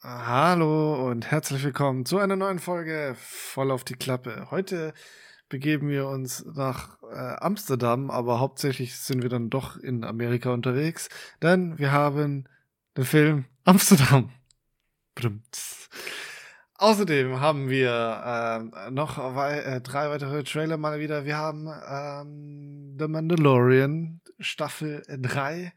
Hallo und herzlich willkommen zu einer neuen Folge voll auf die Klappe. Heute begeben wir uns nach äh, Amsterdam, aber hauptsächlich sind wir dann doch in Amerika unterwegs, denn wir haben den Film Amsterdam. Brumts. Außerdem haben wir äh, noch wei äh, drei weitere Trailer mal wieder. Wir haben ähm, The Mandalorian Staffel 3.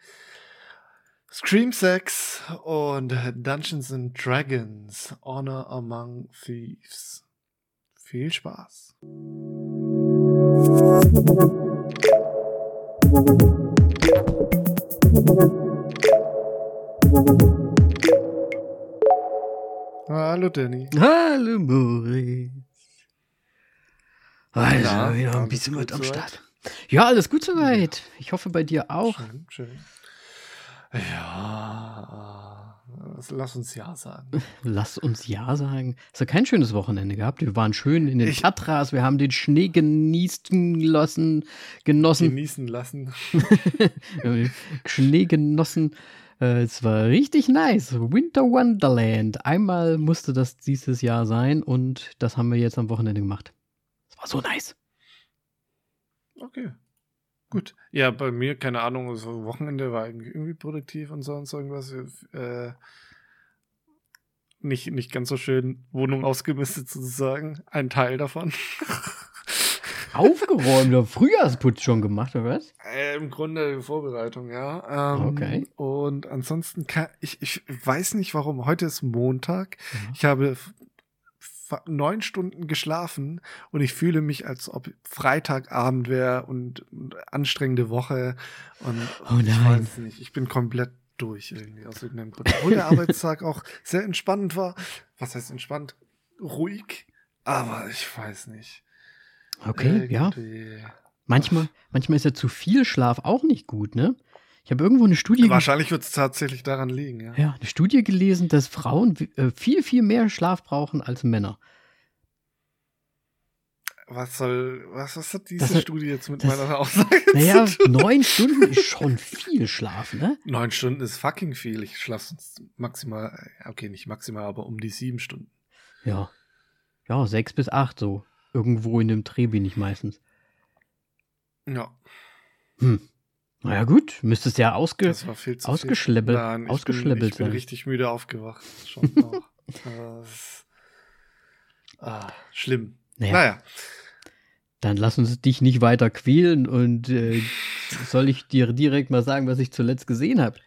Scream 6 und Dungeons and Dragons Honor Among Thieves. Viel Spaß. Hallo Danny. Hallo Moritz. Also, Na, wieder ein bisschen mit am? Start. Ja, alles gut soweit. Ich hoffe bei dir auch. Schön, schön. Ja, lass uns ja sagen. Lass uns ja sagen. Hast du kein schönes Wochenende gehabt? Wir waren schön in den Ich- Tatras, wir haben den Schnee genießt lassen, genossen. Genießen lassen. Schnee genossen. Äh, Es war richtig nice. Winter Wonderland. Einmal musste das dieses Jahr sein und das haben wir jetzt am Wochenende gemacht. Es war so nice. Okay. Gut. Ja, bei mir, keine Ahnung, so Wochenende war irgendwie produktiv und sonst irgendwas. Äh, nicht, nicht ganz so schön Wohnung ausgemistet sozusagen. Ein Teil davon. Aufgeräumt oder Frühjahrsputz schon gemacht, oder was? Äh, Im Grunde die Vorbereitung, ja. Ähm, Okay. Und ansonsten kann ich, ich weiß nicht warum. Heute ist Montag. Ja. Ich habe neun Stunden geschlafen und ich fühle mich, als ob Freitagabend wäre und, und anstrengende Woche. Und Oh ich nein. weiß nicht, ich bin komplett durch irgendwie aus irgendeinem Grund. Obwohl der Arbeitstag auch sehr entspannt war. Was heißt entspannt? Ruhig. Aber ich weiß nicht. Okay, ja. Irgendwie- Manchmal, manchmal ist ja zu viel Schlaf auch nicht gut, ne? Ich habe irgendwo eine Studie, Wahrscheinlich wird es tatsächlich daran liegen, ja. ja, eine Studie gelesen, dass Frauen äh, viel, viel mehr Schlaf brauchen als Männer. Was soll, was, was hat diese Das Studie jetzt mit das- meiner Aussage Naja, zu tun? neun Stunden ist schon viel Schlaf, ne? Neun Stunden ist fucking viel. Ich schlafe sonst maximal, okay, nicht maximal, aber um die sieben Stunden. Ja. Ja, sechs bis acht so. Irgendwo in dem Dreh bin ich meistens. Ja, Hm. Naja, gut, müsstest ja ausge das war viel zu ausgeschleppelt-. Nein, ich ausgeschleppelt bin, ich bin sein. richtig müde aufgewacht. Schon noch. das, ah, schlimm. Naja, Naja, dann lass uns dich nicht weiter quälen und äh, soll ich dir direkt mal sagen, was ich zuletzt gesehen habe?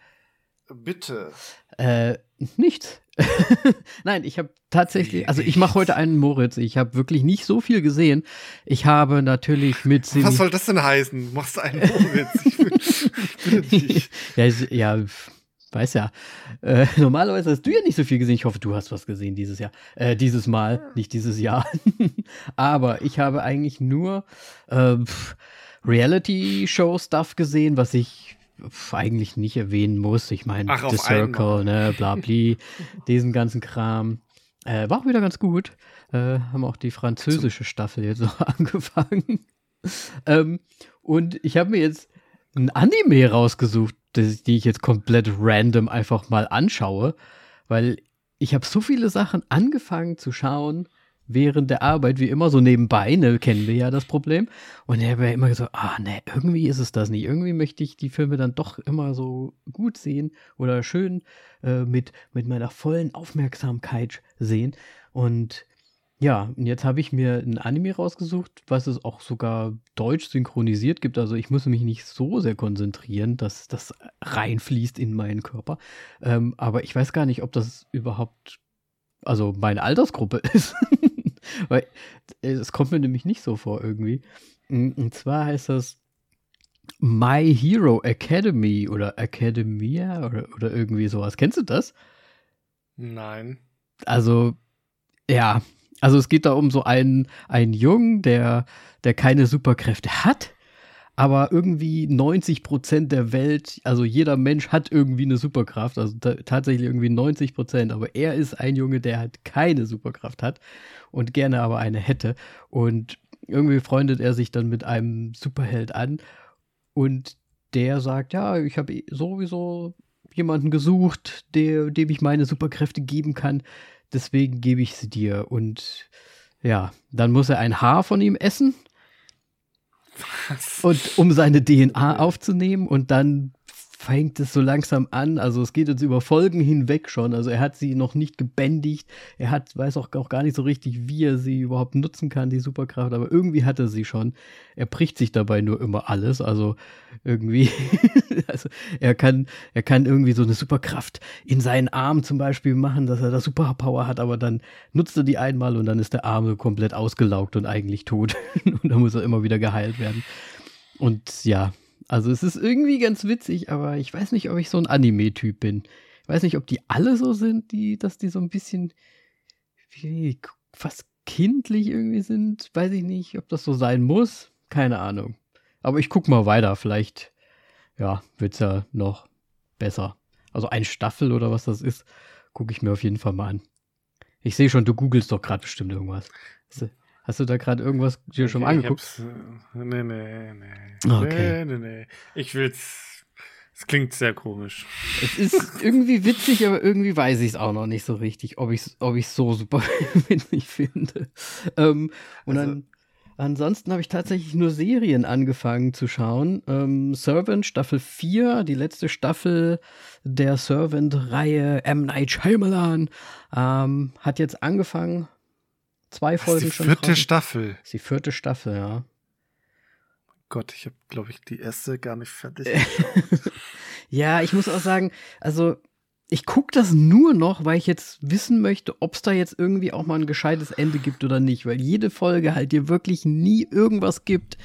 bitte. Äh, nichts. Nein, ich habe tatsächlich, also ich mache heute einen Moritz. Ich habe wirklich nicht so viel gesehen. Ich habe natürlich mit Was soll das denn heißen? Du machst einen Moritz. Ich bin, dich. ja, ist- ja, weiß ja. Äh, normalerweise hast du ja nicht so viel gesehen. Ich hoffe, du hast was gesehen dieses Jahr. Äh, dieses Mal, nicht dieses Jahr. Aber ich habe eigentlich nur äh, Reality-Show-Stuff gesehen, was ich eigentlich nicht erwähnen muss. Ich meine, The Circle, einmal. ne, bla bli, diesen ganzen Kram. Äh, war auch wieder ganz gut. Äh, haben auch die französische Staffel jetzt noch angefangen. ähm, und ich habe mir jetzt ein Anime rausgesucht, das, die ich jetzt komplett random einfach mal anschaue, weil ich habe so viele Sachen angefangen zu schauen während der Arbeit, wie immer so nebenbei, ne, kennen wir ja das Problem. Und habe ja immer gesagt, ah ne, irgendwie ist es das nicht. Irgendwie möchte ich die Filme dann doch immer so gut sehen oder schön äh, mit, mit meiner vollen Aufmerksamkeit sehen. Und ja, und jetzt habe ich mir ein Anime rausgesucht, was es auch sogar deutsch synchronisiert gibt. Also ich muss mich nicht so sehr konzentrieren, dass das reinfließt in meinen Körper. Ähm, aber ich weiß gar nicht, ob das überhaupt, also meine Altersgruppe ist. Weil äh, es kommt mir nämlich nicht so vor irgendwie. Mm, Und zwar heißt das My Hero Academy oder Academia oder, oder irgendwie sowas. Kennst du das? Nein. Also, ja, also es geht da um so einen, einen Jungen, der, der keine Superkräfte hat, aber irgendwie 90 Prozent der Welt, also jeder Mensch hat irgendwie eine Superkraft, also ta tatsächlich irgendwie 90 Prozent, aber er ist ein Junge, der halt keine Superkraft hat und gerne aber eine hätte und irgendwie freundet er sich dann mit einem Superheld an und der sagt, ja, ich habe sowieso jemanden gesucht, der, dem ich meine Superkräfte geben kann. Deswegen gebe ich sie dir. Und ja, dann muss er ein Haar von ihm essen. Was? Und um seine DNA aufzunehmen und dann fängt es so langsam an. Also es geht jetzt über Folgen hinweg schon. Also er hat sie noch nicht gebändigt. Er hat, weiß auch, auch gar nicht so richtig, wie er sie überhaupt nutzen kann, die Superkraft. Aber irgendwie hat er sie schon. Er bricht sich dabei nur immer alles. Also irgendwie, also er kann, er kann irgendwie so eine Superkraft in seinen Arm zum Beispiel machen, dass er da Superpower hat. Aber dann nutzt er die einmal und dann ist der Arm komplett ausgelaugt und eigentlich tot. und dann muss er immer wieder geheilt werden. Und ja, also es ist irgendwie ganz witzig, aber ich weiß nicht, ob ich so ein Anime-Typ bin. Ich weiß nicht, ob die alle so sind, die, dass die so ein bisschen wie, fast kindlich irgendwie sind. Weiß ich nicht, ob das so sein muss. Keine Ahnung. Aber ich guck mal weiter. Vielleicht, ja, wird's ja noch besser. Also ein Staffel oder was das ist, gucke ich mir auf jeden Fall mal an. Ich sehe schon, du googelst doch gerade bestimmt irgendwas. Hast du da gerade irgendwas dir schon mal angeguckt? Äh, nee, nee, nee. Okay. Nee, nee, nee. Ich will's. Es klingt sehr komisch. Es ist irgendwie witzig, aber irgendwie weiß ich es auch noch nicht so richtig, ob ich es ob so super witzig finde. Ähm, und also, dann Ansonsten habe ich tatsächlich nur Serien angefangen zu schauen. Ähm, Servant Staffel 4, die letzte Staffel der Servant-Reihe M. Night Shyamalan, ähm, hat jetzt angefangen zwei Folgen schon. Die vierte schon. Staffel. Die vierte Staffel, ja. Gott, ich habe, glaube ich, die erste gar nicht fertig. ja, ich muss auch sagen, also ich gucke das nur noch, weil ich jetzt wissen möchte, ob es da jetzt irgendwie auch mal ein gescheites Ende gibt oder nicht, weil jede Folge halt dir wirklich nie irgendwas gibt.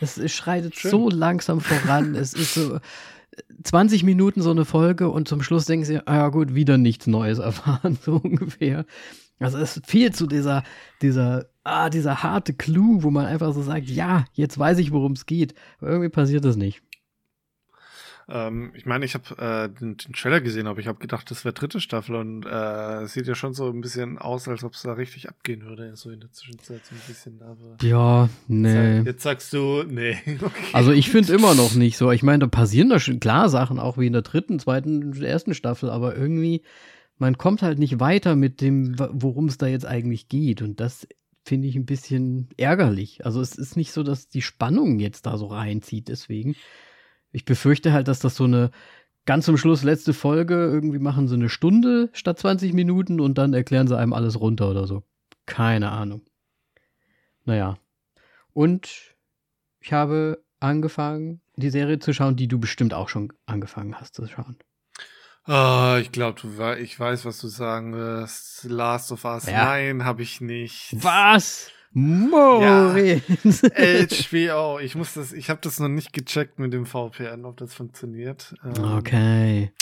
Es, es schreitet Schön. so langsam voran. es ist so 20 Minuten so eine Folge und zum Schluss denkst du, ah ja gut, wieder nichts Neues erfahren, so ungefähr. Also es fehlt zu dieser, dieser, ah, dieser harte Clou, wo man einfach so sagt, ja, jetzt weiß ich, worum es geht. Aber irgendwie passiert das nicht. Ähm, ich meine, ich habe äh, den, den, Trailer gesehen, aber ich habe gedacht, das wäre dritte Staffel und äh, es sieht ja schon so ein bisschen aus, als ob es da richtig abgehen würde, so in der Zwischenzeit so ein bisschen. Aber ja, nee. Jetzt sagst du, nee. Okay. Also ich finde immer noch nicht so. Ich meine, da passieren da schon klar Sachen, auch wie in der dritten, zweiten, ersten Staffel, aber irgendwie man kommt halt nicht weiter mit dem, worum es da jetzt eigentlich geht. Und das finde ich ein bisschen ärgerlich. Also es ist nicht so, dass die Spannung jetzt da so reinzieht. Deswegen, ich befürchte halt, dass das so eine ganz zum Schluss letzte Folge irgendwie machen sie eine Stunde statt 20 Minuten und dann erklären sie einem alles runter oder so. Keine Ahnung. Naja. Und ich habe angefangen, die Serie zu schauen, die du bestimmt auch schon angefangen hast zu schauen. Oh, ich glaube, ich weiß, was du sagen wirst. Last of Us. Ja. Nein, habe ich nicht. Was? Moritz. Ja, HBO. Ich muss das, ich habe das noch nicht gecheckt mit dem VPN, ob das funktioniert. Ähm, okay.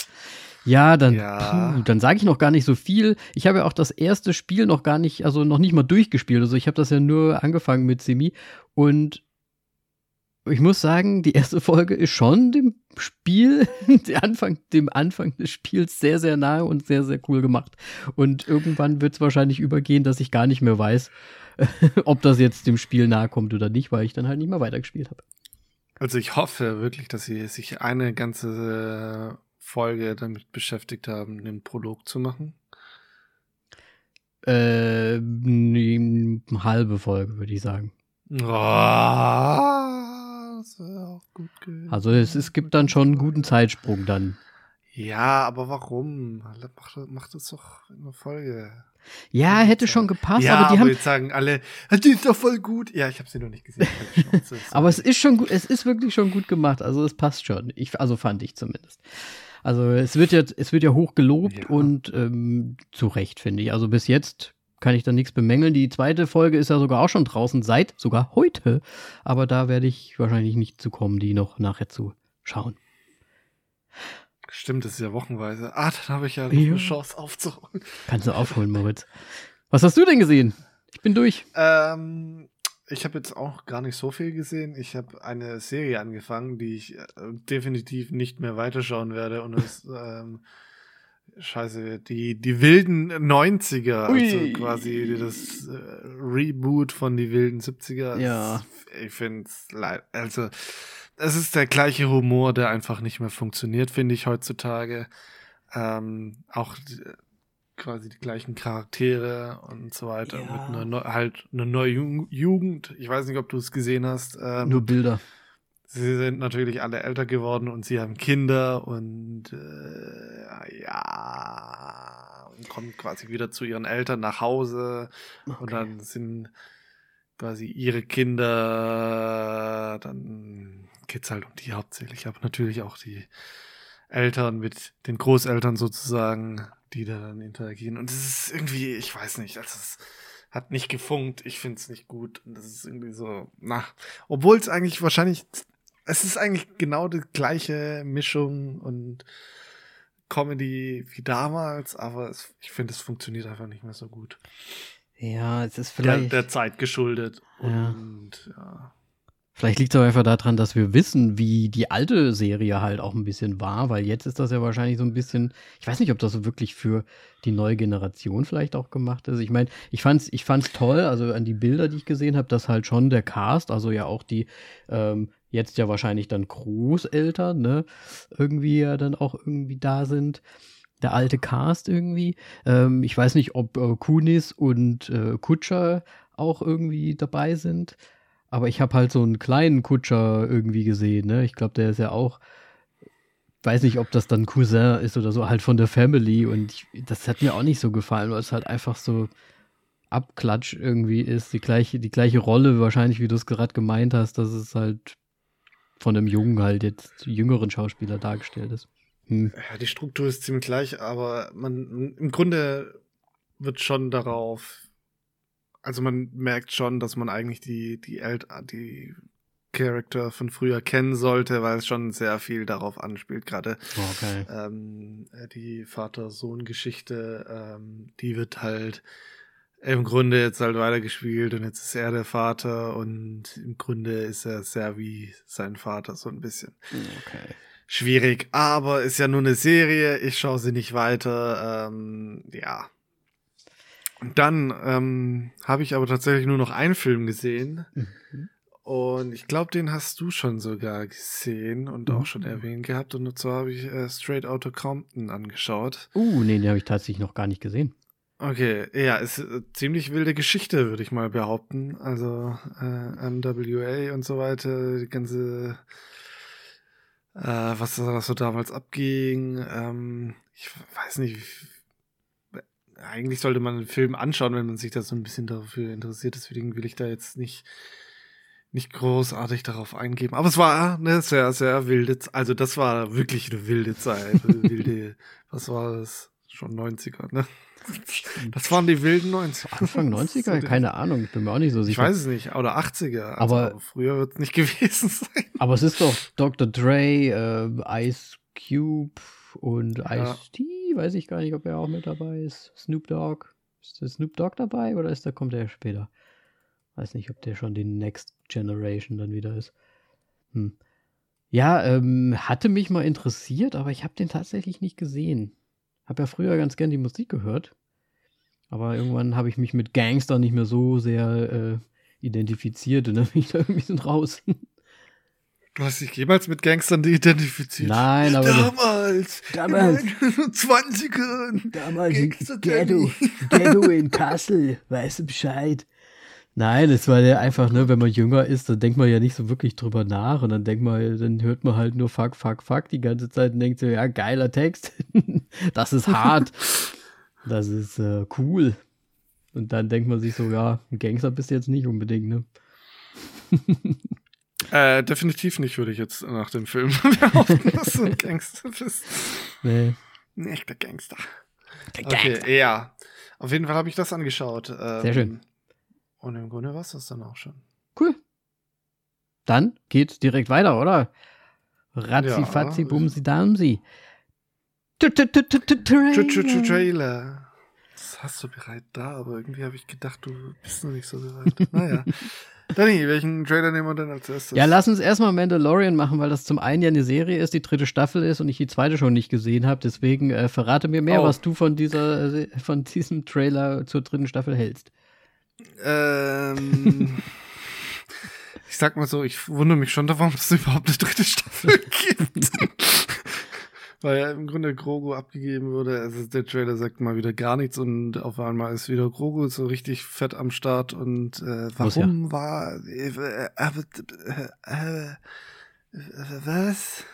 Ja, dann, ja. dann sage ich noch gar nicht so viel. Ich habe ja auch das erste Spiel noch gar nicht, also noch nicht mal durchgespielt. Also ich habe das ja nur angefangen mit Semi und ich muss sagen, die erste Folge ist schon dem Spiel, der Anfang, dem Anfang des Spiels sehr, sehr nahe und sehr, sehr cool gemacht. Und irgendwann wird es wahrscheinlich übergehen, dass ich gar nicht mehr weiß, ob das jetzt dem Spiel nahe kommt oder nicht, weil ich dann halt nicht mehr weitergespielt habe. Also ich hoffe wirklich, dass sie sich eine ganze Folge damit beschäftigt haben, einen Prolog zu machen. Äh, eine halbe Folge, würde ich sagen. Oh das auch gut gewesen. Also es, es gibt dann schon einen guten Zeitsprung dann. Ja, aber warum? Macht, macht das doch in der Folge. Ja, hätte schon gepasst, ja, aber die aber haben. jetzt sagen alle, die ist doch voll gut. Ja, ich habe sie noch nicht gesehen. aber es ist schon gut, es ist wirklich schon gut gemacht. Also es passt schon. Ich, also fand ich zumindest. Also es wird ja, es wird ja hoch gelobt ja. und ähm, zu Recht, finde ich. Also bis jetzt kann ich da nichts bemängeln. Die zweite Folge ist ja sogar auch schon draußen, seit sogar heute. Aber da werde ich wahrscheinlich nicht zu kommen, die noch nachher zu schauen. Stimmt, das ist ja wochenweise. Ah, dann habe ich ja eine Chance aufzuholen. Kannst du aufholen, Moritz. Was hast du denn gesehen? Ich bin durch. Ähm, ich habe jetzt auch gar nicht so viel gesehen. Ich habe eine Serie angefangen, die ich äh, definitiv nicht mehr weiterschauen werde. Und es ähm, Scheiße, die, die wilden 90er, Ui. also quasi das äh, Reboot von die wilden 70er. Ja. Ich finde es leid. Also, es ist der gleiche Humor, der einfach nicht mehr funktioniert, finde ich heutzutage. Ähm, auch die, quasi die gleichen Charaktere und so weiter. Ja. Mit einer neu, halt eine neue Ju- Jugend. Ich weiß nicht, ob du es gesehen hast. Ähm, Nur Bilder. Sie sind natürlich alle älter geworden und sie haben Kinder und äh, ja und kommen quasi wieder zu ihren Eltern nach Hause und Okay. dann sind quasi ihre Kinder, dann geht's halt um die hauptsächlich, aber natürlich auch die Eltern mit den Großeltern sozusagen, die da dann interagieren und es ist irgendwie, ich weiß nicht, also es hat nicht gefunkt, ich find's nicht gut und das ist irgendwie so, na, obwohl es eigentlich wahrscheinlich es ist eigentlich genau die gleiche Mischung und Comedy wie damals, aber es, ich finde, es funktioniert einfach nicht mehr so gut. Ja, es ist Der, vielleicht. der Zeit geschuldet. Ja. Und ja. Vielleicht liegt es aber einfach daran, dass wir wissen, wie die alte Serie halt auch ein bisschen war, weil jetzt ist das ja wahrscheinlich so ein bisschen, ich weiß nicht, ob das so wirklich für die neue Generation vielleicht auch gemacht ist. Ich meine, ich fand's, ich fand's toll, also an die Bilder, die ich gesehen habe, dass halt schon der Cast, also ja auch die ähm, jetzt ja wahrscheinlich dann Großeltern, ne, irgendwie ja dann auch irgendwie da sind. Der alte Cast irgendwie. Ähm, ich weiß nicht, ob äh, Kunis und äh, Kutscher auch irgendwie dabei sind. Aber ich habe halt so einen kleinen Kutscher irgendwie gesehen, ne? Ich glaube, der ist ja auch, weiß nicht, ob das dann Cousin ist oder so, halt von der Family. Und ich, das hat mir auch nicht so gefallen, weil es halt einfach so Abklatsch irgendwie ist. Die gleiche, die gleiche Rolle wahrscheinlich, wie du es gerade gemeint hast, dass es halt von einem Jungen halt jetzt jüngeren Schauspieler dargestellt ist. Hm. ja, die Struktur ist ziemlich gleich, aber man im Grunde wird schon darauf, also man merkt schon, dass man eigentlich die, die Eltern, die Charakter von früher kennen sollte, weil es schon sehr viel darauf anspielt, gerade Okay. ähm, äh, die Vater-Sohn-Geschichte, ähm, die wird halt im Grunde jetzt halt weitergespielt und jetzt ist er der Vater und im Grunde ist er sehr wie sein Vater so ein bisschen. Okay. Schwierig, aber ist ja nur eine Serie, ich schaue sie nicht weiter, ähm, ja. Dann ähm, habe ich aber tatsächlich nur noch einen Film gesehen Mhm. und ich glaube, den hast du schon sogar gesehen und auch schon Mhm. erwähnt gehabt. Und zwar habe ich äh, Straight Outta Compton angeschaut. Uh, nee, den habe ich tatsächlich noch gar nicht gesehen. Okay, ja, ist äh, ziemlich wilde Geschichte, würde ich mal behaupten. Also äh, MWA und so weiter, die ganze, äh, was da so damals abging. Ähm, ich weiß nicht, eigentlich sollte man den Film anschauen, wenn man sich da so ein bisschen dafür interessiert. Deswegen will ich da jetzt nicht nicht großartig darauf eingeben. Aber es war eine sehr, sehr wilde, Z- also das war wirklich eine wilde Zeit. Wilde, was war das? Schon 90er, ne? Das waren die wilden 90er. Anfang 90er? Keine Ahnung, ich bin mir auch nicht so Ich sicher. weiß es nicht. Oder 80er. Also, Aber- früher wird es nicht gewesen sein. Aber es ist doch Dr. Dre, äh, Ice Cube und Ja. Ice-T, weiß ich gar nicht, ob er auch mit dabei ist. Snoop Dogg. Ist der Snoop Dogg dabei oder ist der, kommt der später? Weiß nicht, ob der schon die Next Generation dann wieder ist. Hm. Ja, ähm, hatte mich mal interessiert, aber ich habe den tatsächlich nicht gesehen. Hab ja früher ganz gern die Musik gehört. Aber irgendwann habe ich mich mit Gangster nicht mehr so sehr äh, identifiziert und dann bin ich da irgendwie so raus. Du hast dich jemals mit Gangstern identifiziert? Nein, aber Damals. Damals. In den 20ern. damals in Ghetto, Ghetto in Kassel, weißt du Bescheid? Nein, es war ja einfach, ne, wenn man jünger ist, dann denkt man ja nicht so wirklich drüber nach und dann denkt man, dann hört man halt nur fuck, fuck, fuck die ganze Zeit und denkt so, ja, geiler Text. das ist hart. das ist äh, cool. Und dann denkt man sich so, ja, ein Gangster bist du jetzt nicht unbedingt, ne? Äh, definitiv nicht, würde ich jetzt nach dem Film behaupten, dass du ein Gangster bist. Nee. Ein echter Gangster. Okay, ja. Auf jeden Fall habe ich das angeschaut. Ähm, Sehr schön. Und im Grunde war es das dann auch schon. Cool. Dann geht's direkt weiter, oder? Ratzi, Ja. fatzi, bumsi, damsi. Trailer. Das hast du bereit da, aber irgendwie habe ich gedacht, du bist noch nicht so bereit. naja. Danny, welchen Trailer nehmen wir denn als erstes? Ja, lass uns erstmal Mandalorian machen, weil das zum einen ja eine Serie ist, die dritte Staffel ist und ich die zweite schon nicht gesehen habe. Deswegen äh, verrate mir mehr, Oh. was du von dieser äh, von diesem Trailer zur dritten Staffel hältst. Ähm, ich sag mal so, ich wundere mich schon, warum es überhaupt eine dritte Staffel gibt. Weil ja im Grunde Grogu abgegeben wurde. Also der Trailer sagt mal wieder gar nichts und auf einmal ist wieder Grogu so richtig fett am Start und äh, warum ja. war äh, äh, äh, was?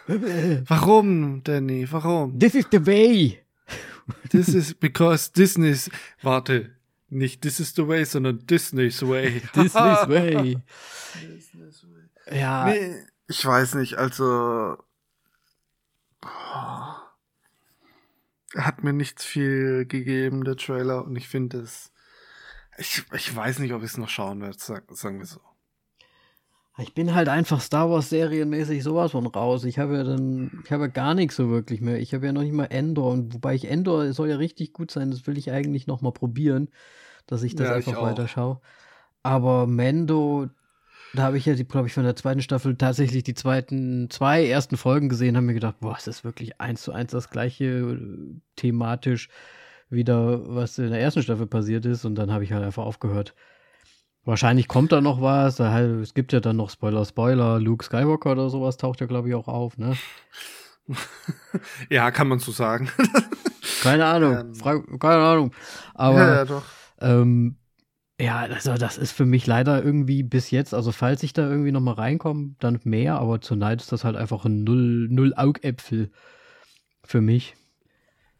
Warum, Danny? Warum? This is the way. This is because Disney's warte, nicht This is the way, sondern Disney's way. Disney's way. Disney's way. Ja. Nee, ich weiß nicht, also er hat mir nichts viel gegeben, der Trailer, und ich finde es. Ich, ich weiß nicht, ob ich es noch schauen werde, sagen wir so. Ich bin halt einfach Star Wars serienmäßig sowas von raus. Ich habe ja dann, ich habe ja gar nichts so wirklich mehr. Ich habe ja noch nicht mal Endor und wobei ich Endor soll ja richtig gut sein, das will ich eigentlich noch mal probieren, dass ich das ja, einfach weiterschaue. Aber Mendo, da habe ich ja, glaube ich, von der zweiten Staffel tatsächlich die zweiten, zwei ersten Folgen gesehen, haben mir gedacht, boah, es ist wirklich eins zu eins das gleiche äh, thematisch wieder, was in der ersten Staffel passiert ist. Und dann habe ich halt einfach aufgehört. Wahrscheinlich kommt da noch was. Es gibt ja dann noch Spoiler, Spoiler. Luke Skywalker oder sowas taucht ja, glaube ich, auch auf, ne? ja, kann man so sagen. keine Ahnung. Ähm, Frage, keine Ahnung. Aber ja, ja, doch. Ähm, ja, also das ist für mich leider irgendwie bis jetzt, also falls ich da irgendwie nochmal reinkomme, dann mehr, aber zur Neid ist das halt einfach ein Null, Null Augäpfel für mich.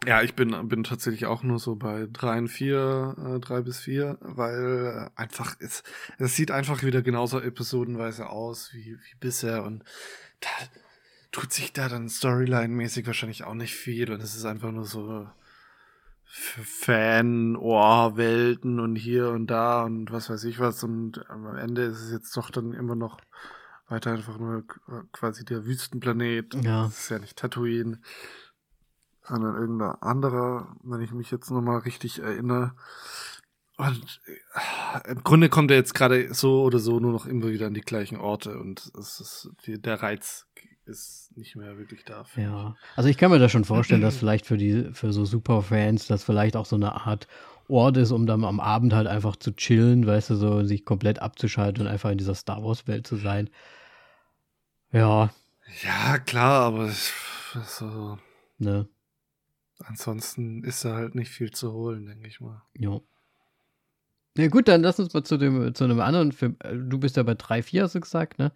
Ja, ich bin, bin tatsächlich auch nur so bei drei und vier, äh, drei bis vier, weil einfach, es, es sieht einfach wieder genauso episodenweise aus wie, wie bisher und da tut sich da dann Storyline-mäßig wahrscheinlich auch nicht viel und es ist einfach nur so, Fan-Ohr-Welten und hier und da und was weiß ich was. Und am Ende ist es jetzt doch dann immer noch weiter einfach nur quasi der Wüstenplanet. Ja. Das ist ja nicht Tatooine, sondern irgendein anderer, wenn ich mich jetzt nochmal richtig erinnere. Und äh, im Grunde kommt er jetzt gerade so oder so nur noch immer wieder an die gleichen Orte und es ist der Reiz ist nicht mehr wirklich da. Ja, also ich kann mir das schon vorstellen, dass vielleicht für die, für so Superfans das vielleicht auch so eine Art Ort ist, um dann am Abend halt einfach zu chillen, weißt du, so sich komplett abzuschalten und einfach in dieser Star Wars Welt zu sein. Ja. Ja, klar, aber so. Ne. Ansonsten ist da halt nicht viel zu holen, denke ich mal. Ja. Ja gut, dann lass uns mal zu dem zu einem anderen Film. Äh, du bist ja bei 3, 4, hast du gesagt, ne?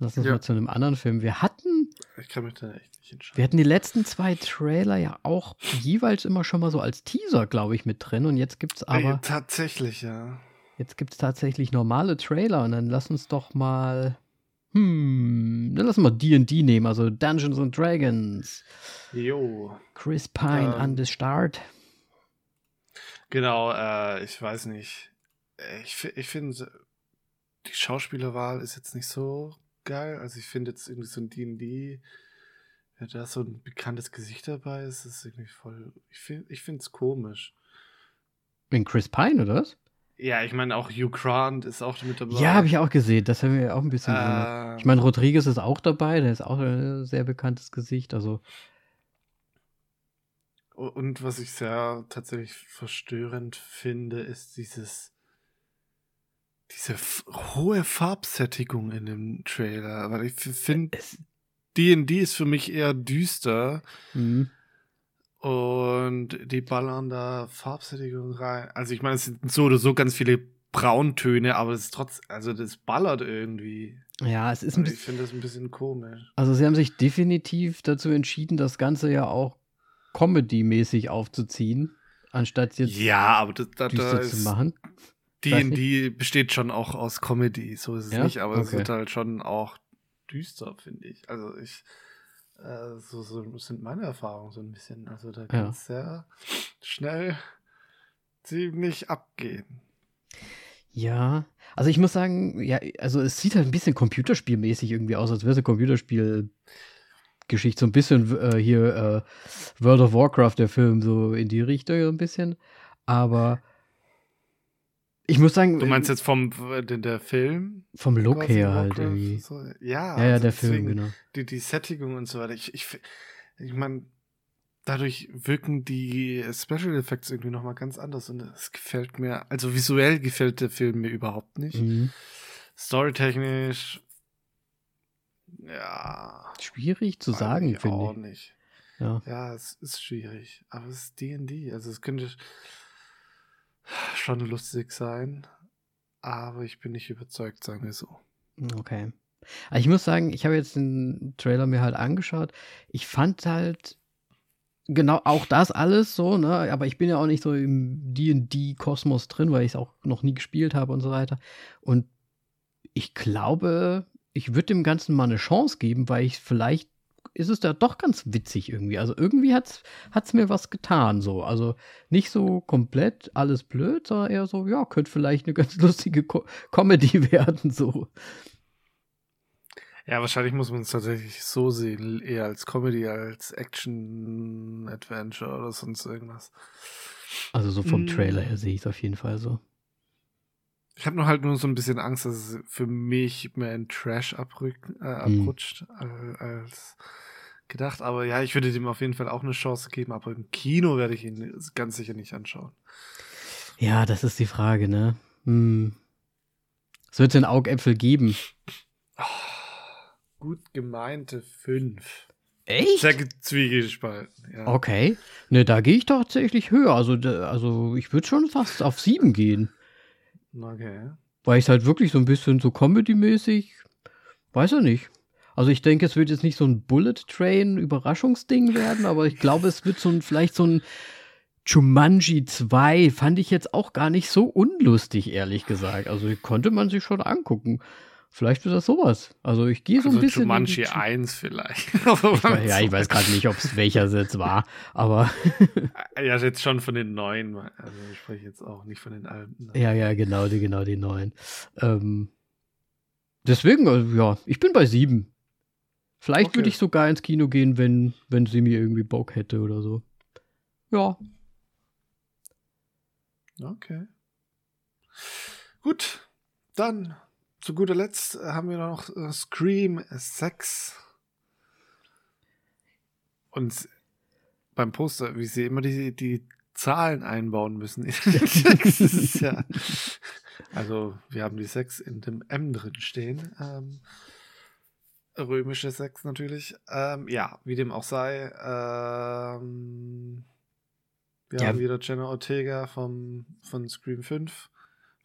Lass uns ja. mal zu einem anderen Film. Wir hatten. Ich kann mich da echt nicht entscheiden. Wir hatten die letzten zwei Trailer ja auch jeweils immer schon mal so als Teaser, glaube ich, mit drin. Und jetzt gibt es aber. Ja, tatsächlich, ja. Jetzt gibt es tatsächlich normale Trailer. Und dann lass uns doch mal. Hm, dann lass uns mal DD nehmen, also Dungeons and Dragons. Jo. Chris Pine ähm, an the Start. Genau, äh, ich weiß nicht. Ich, ich finde, die Schauspielerwahl ist jetzt nicht so geil. Also ich finde jetzt irgendwie so ein D&D, ja, da so ein bekanntes Gesicht dabei ist, ist irgendwie voll, ich finde ich es komisch. In Chris Pine, oder was? Ja, ich meine auch Hugh Grant ist auch mit dabei. Ja, habe ich auch gesehen. Das haben wir auch ein bisschen. Ähm, ich meine, Rodriguez ist auch dabei. Der ist auch ein sehr bekanntes Gesicht. Also. Und was ich sehr tatsächlich verstörend finde, ist dieses diese hohe Farbsättigung in dem Trailer, weil ich finde, D&D ist für mich eher düster. Mhm. Und die ballern da Farbsättigung rein. Also ich meine, es sind so oder so ganz viele Brauntöne, aber es ist trotz, also das ballert irgendwie. Ja, es ist ein bisschen. Ich finde das ein bisschen komisch. Also sie haben sich definitiv dazu entschieden, das Ganze ja auch Comedy-mäßig aufzuziehen, anstatt jetzt ja, aber das, das, düster da zu machen. D&D besteht schon auch aus Comedy, so ist es ja? nicht, aber okay. es wird halt schon auch düster, finde ich. Also ich, äh, so, so sind meine Erfahrungen so ein bisschen. Also da kann es ja. sehr schnell ziemlich abgehen. Ja, also ich muss sagen, ja, also es sieht halt ein bisschen computerspielmäßig irgendwie aus, als wäre es ein Computerspiel. Geschichte, so ein bisschen äh, hier äh, World of Warcraft, der Film, so in die Richtung so ein bisschen. Aber ich muss sagen. Du meinst jetzt vom der, der Film? Vom Look her halt irgendwie. So, ja, ja, ja also der Film, genau. Die, die Sättigung und so weiter. Ich, ich, ich meine, dadurch wirken die Special Effects irgendwie nochmal ganz anders und es gefällt mir, also visuell gefällt der Film mir überhaupt nicht. Mhm. Storytechnisch, ja. Schwierig zu sagen, finde ich. Auch nicht. Ja. Ja, es ist schwierig. Aber es ist D&D. Also es könnte schon lustig sein. Aber ich bin nicht überzeugt, sagen wir so. Okay. Aber ich muss sagen, ich habe jetzt den Trailer mir halt angeschaut. Ich fand halt genau auch das alles so, ne? Aber ich bin ja auch nicht so im D&D-Kosmos drin, weil ich es auch noch nie gespielt habe und so weiter. Und ich glaube, ich würde dem Ganzen mal eine Chance geben, weil ich vielleicht ist es da doch ganz witzig irgendwie. Also irgendwie hat es mir was getan so. Also nicht so komplett alles blöd, sondern eher so, ja, könnte vielleicht eine ganz lustige Co Comedy werden so. Ja, wahrscheinlich muss man es tatsächlich so sehen, eher als Comedy, als Action-Adventure oder sonst irgendwas. Also so vom mm. Trailer her sehe ich es auf jeden Fall so. Ich habe nur halt nur so ein bisschen Angst, dass es für mich mehr in Trash abrück, äh, hm. abrutscht mhm. als gedacht. Aber ja, ich würde dem auf jeden Fall auch eine Chance geben, aber im Kino werde ich ihn ganz sicher nicht anschauen. Ja, das ist die Frage, ne? Hm. Es wird den Augäpfel geben. Oh, gut gemeinte fünf. Echt? Sehr zwiegespalten. Ja. Okay. Ne, da gehe ich tatsächlich höher. Also, also ich würde schon fast auf sieben gehen. Okay. Weil ich es halt wirklich so ein bisschen so Comedy-mäßig, weiß er nicht. Also ich denke, es wird jetzt nicht so ein Bullet Train Überraschungsding werden, aber ich glaube, es wird so ein, vielleicht so ein Jumanji 2 fand ich jetzt auch gar nicht so unlustig, ehrlich gesagt. Also konnte man sich schon angucken. Vielleicht wird das sowas. Also ich gehe so also ein bisschen. Jumanji 1 vielleicht. ich ja, ich weiß gerade nicht, ob es welcher jetzt war, aber. ja, jetzt schon von den neuen. Also ich spreche jetzt auch nicht von den alten. Ja, ja, genau, die, genau die neuen. Ähm, deswegen, also, ja, ich bin bei sieben. Vielleicht okay. würde ich sogar ins Kino gehen, wenn, wenn sie mir irgendwie Bock hätte oder so. Ja. Okay. Gut, dann zu guter Letzt äh, haben wir noch äh, Scream 6. Und beim Poster, wie sie immer die, die Zahlen einbauen müssen. ja, also, wir haben die 6 in dem M drin stehen. Ähm, römische 6 natürlich. Ähm, ja, wie dem auch sei. Ähm, wir ja. haben wieder Jenna Ortega vom, von Scream 5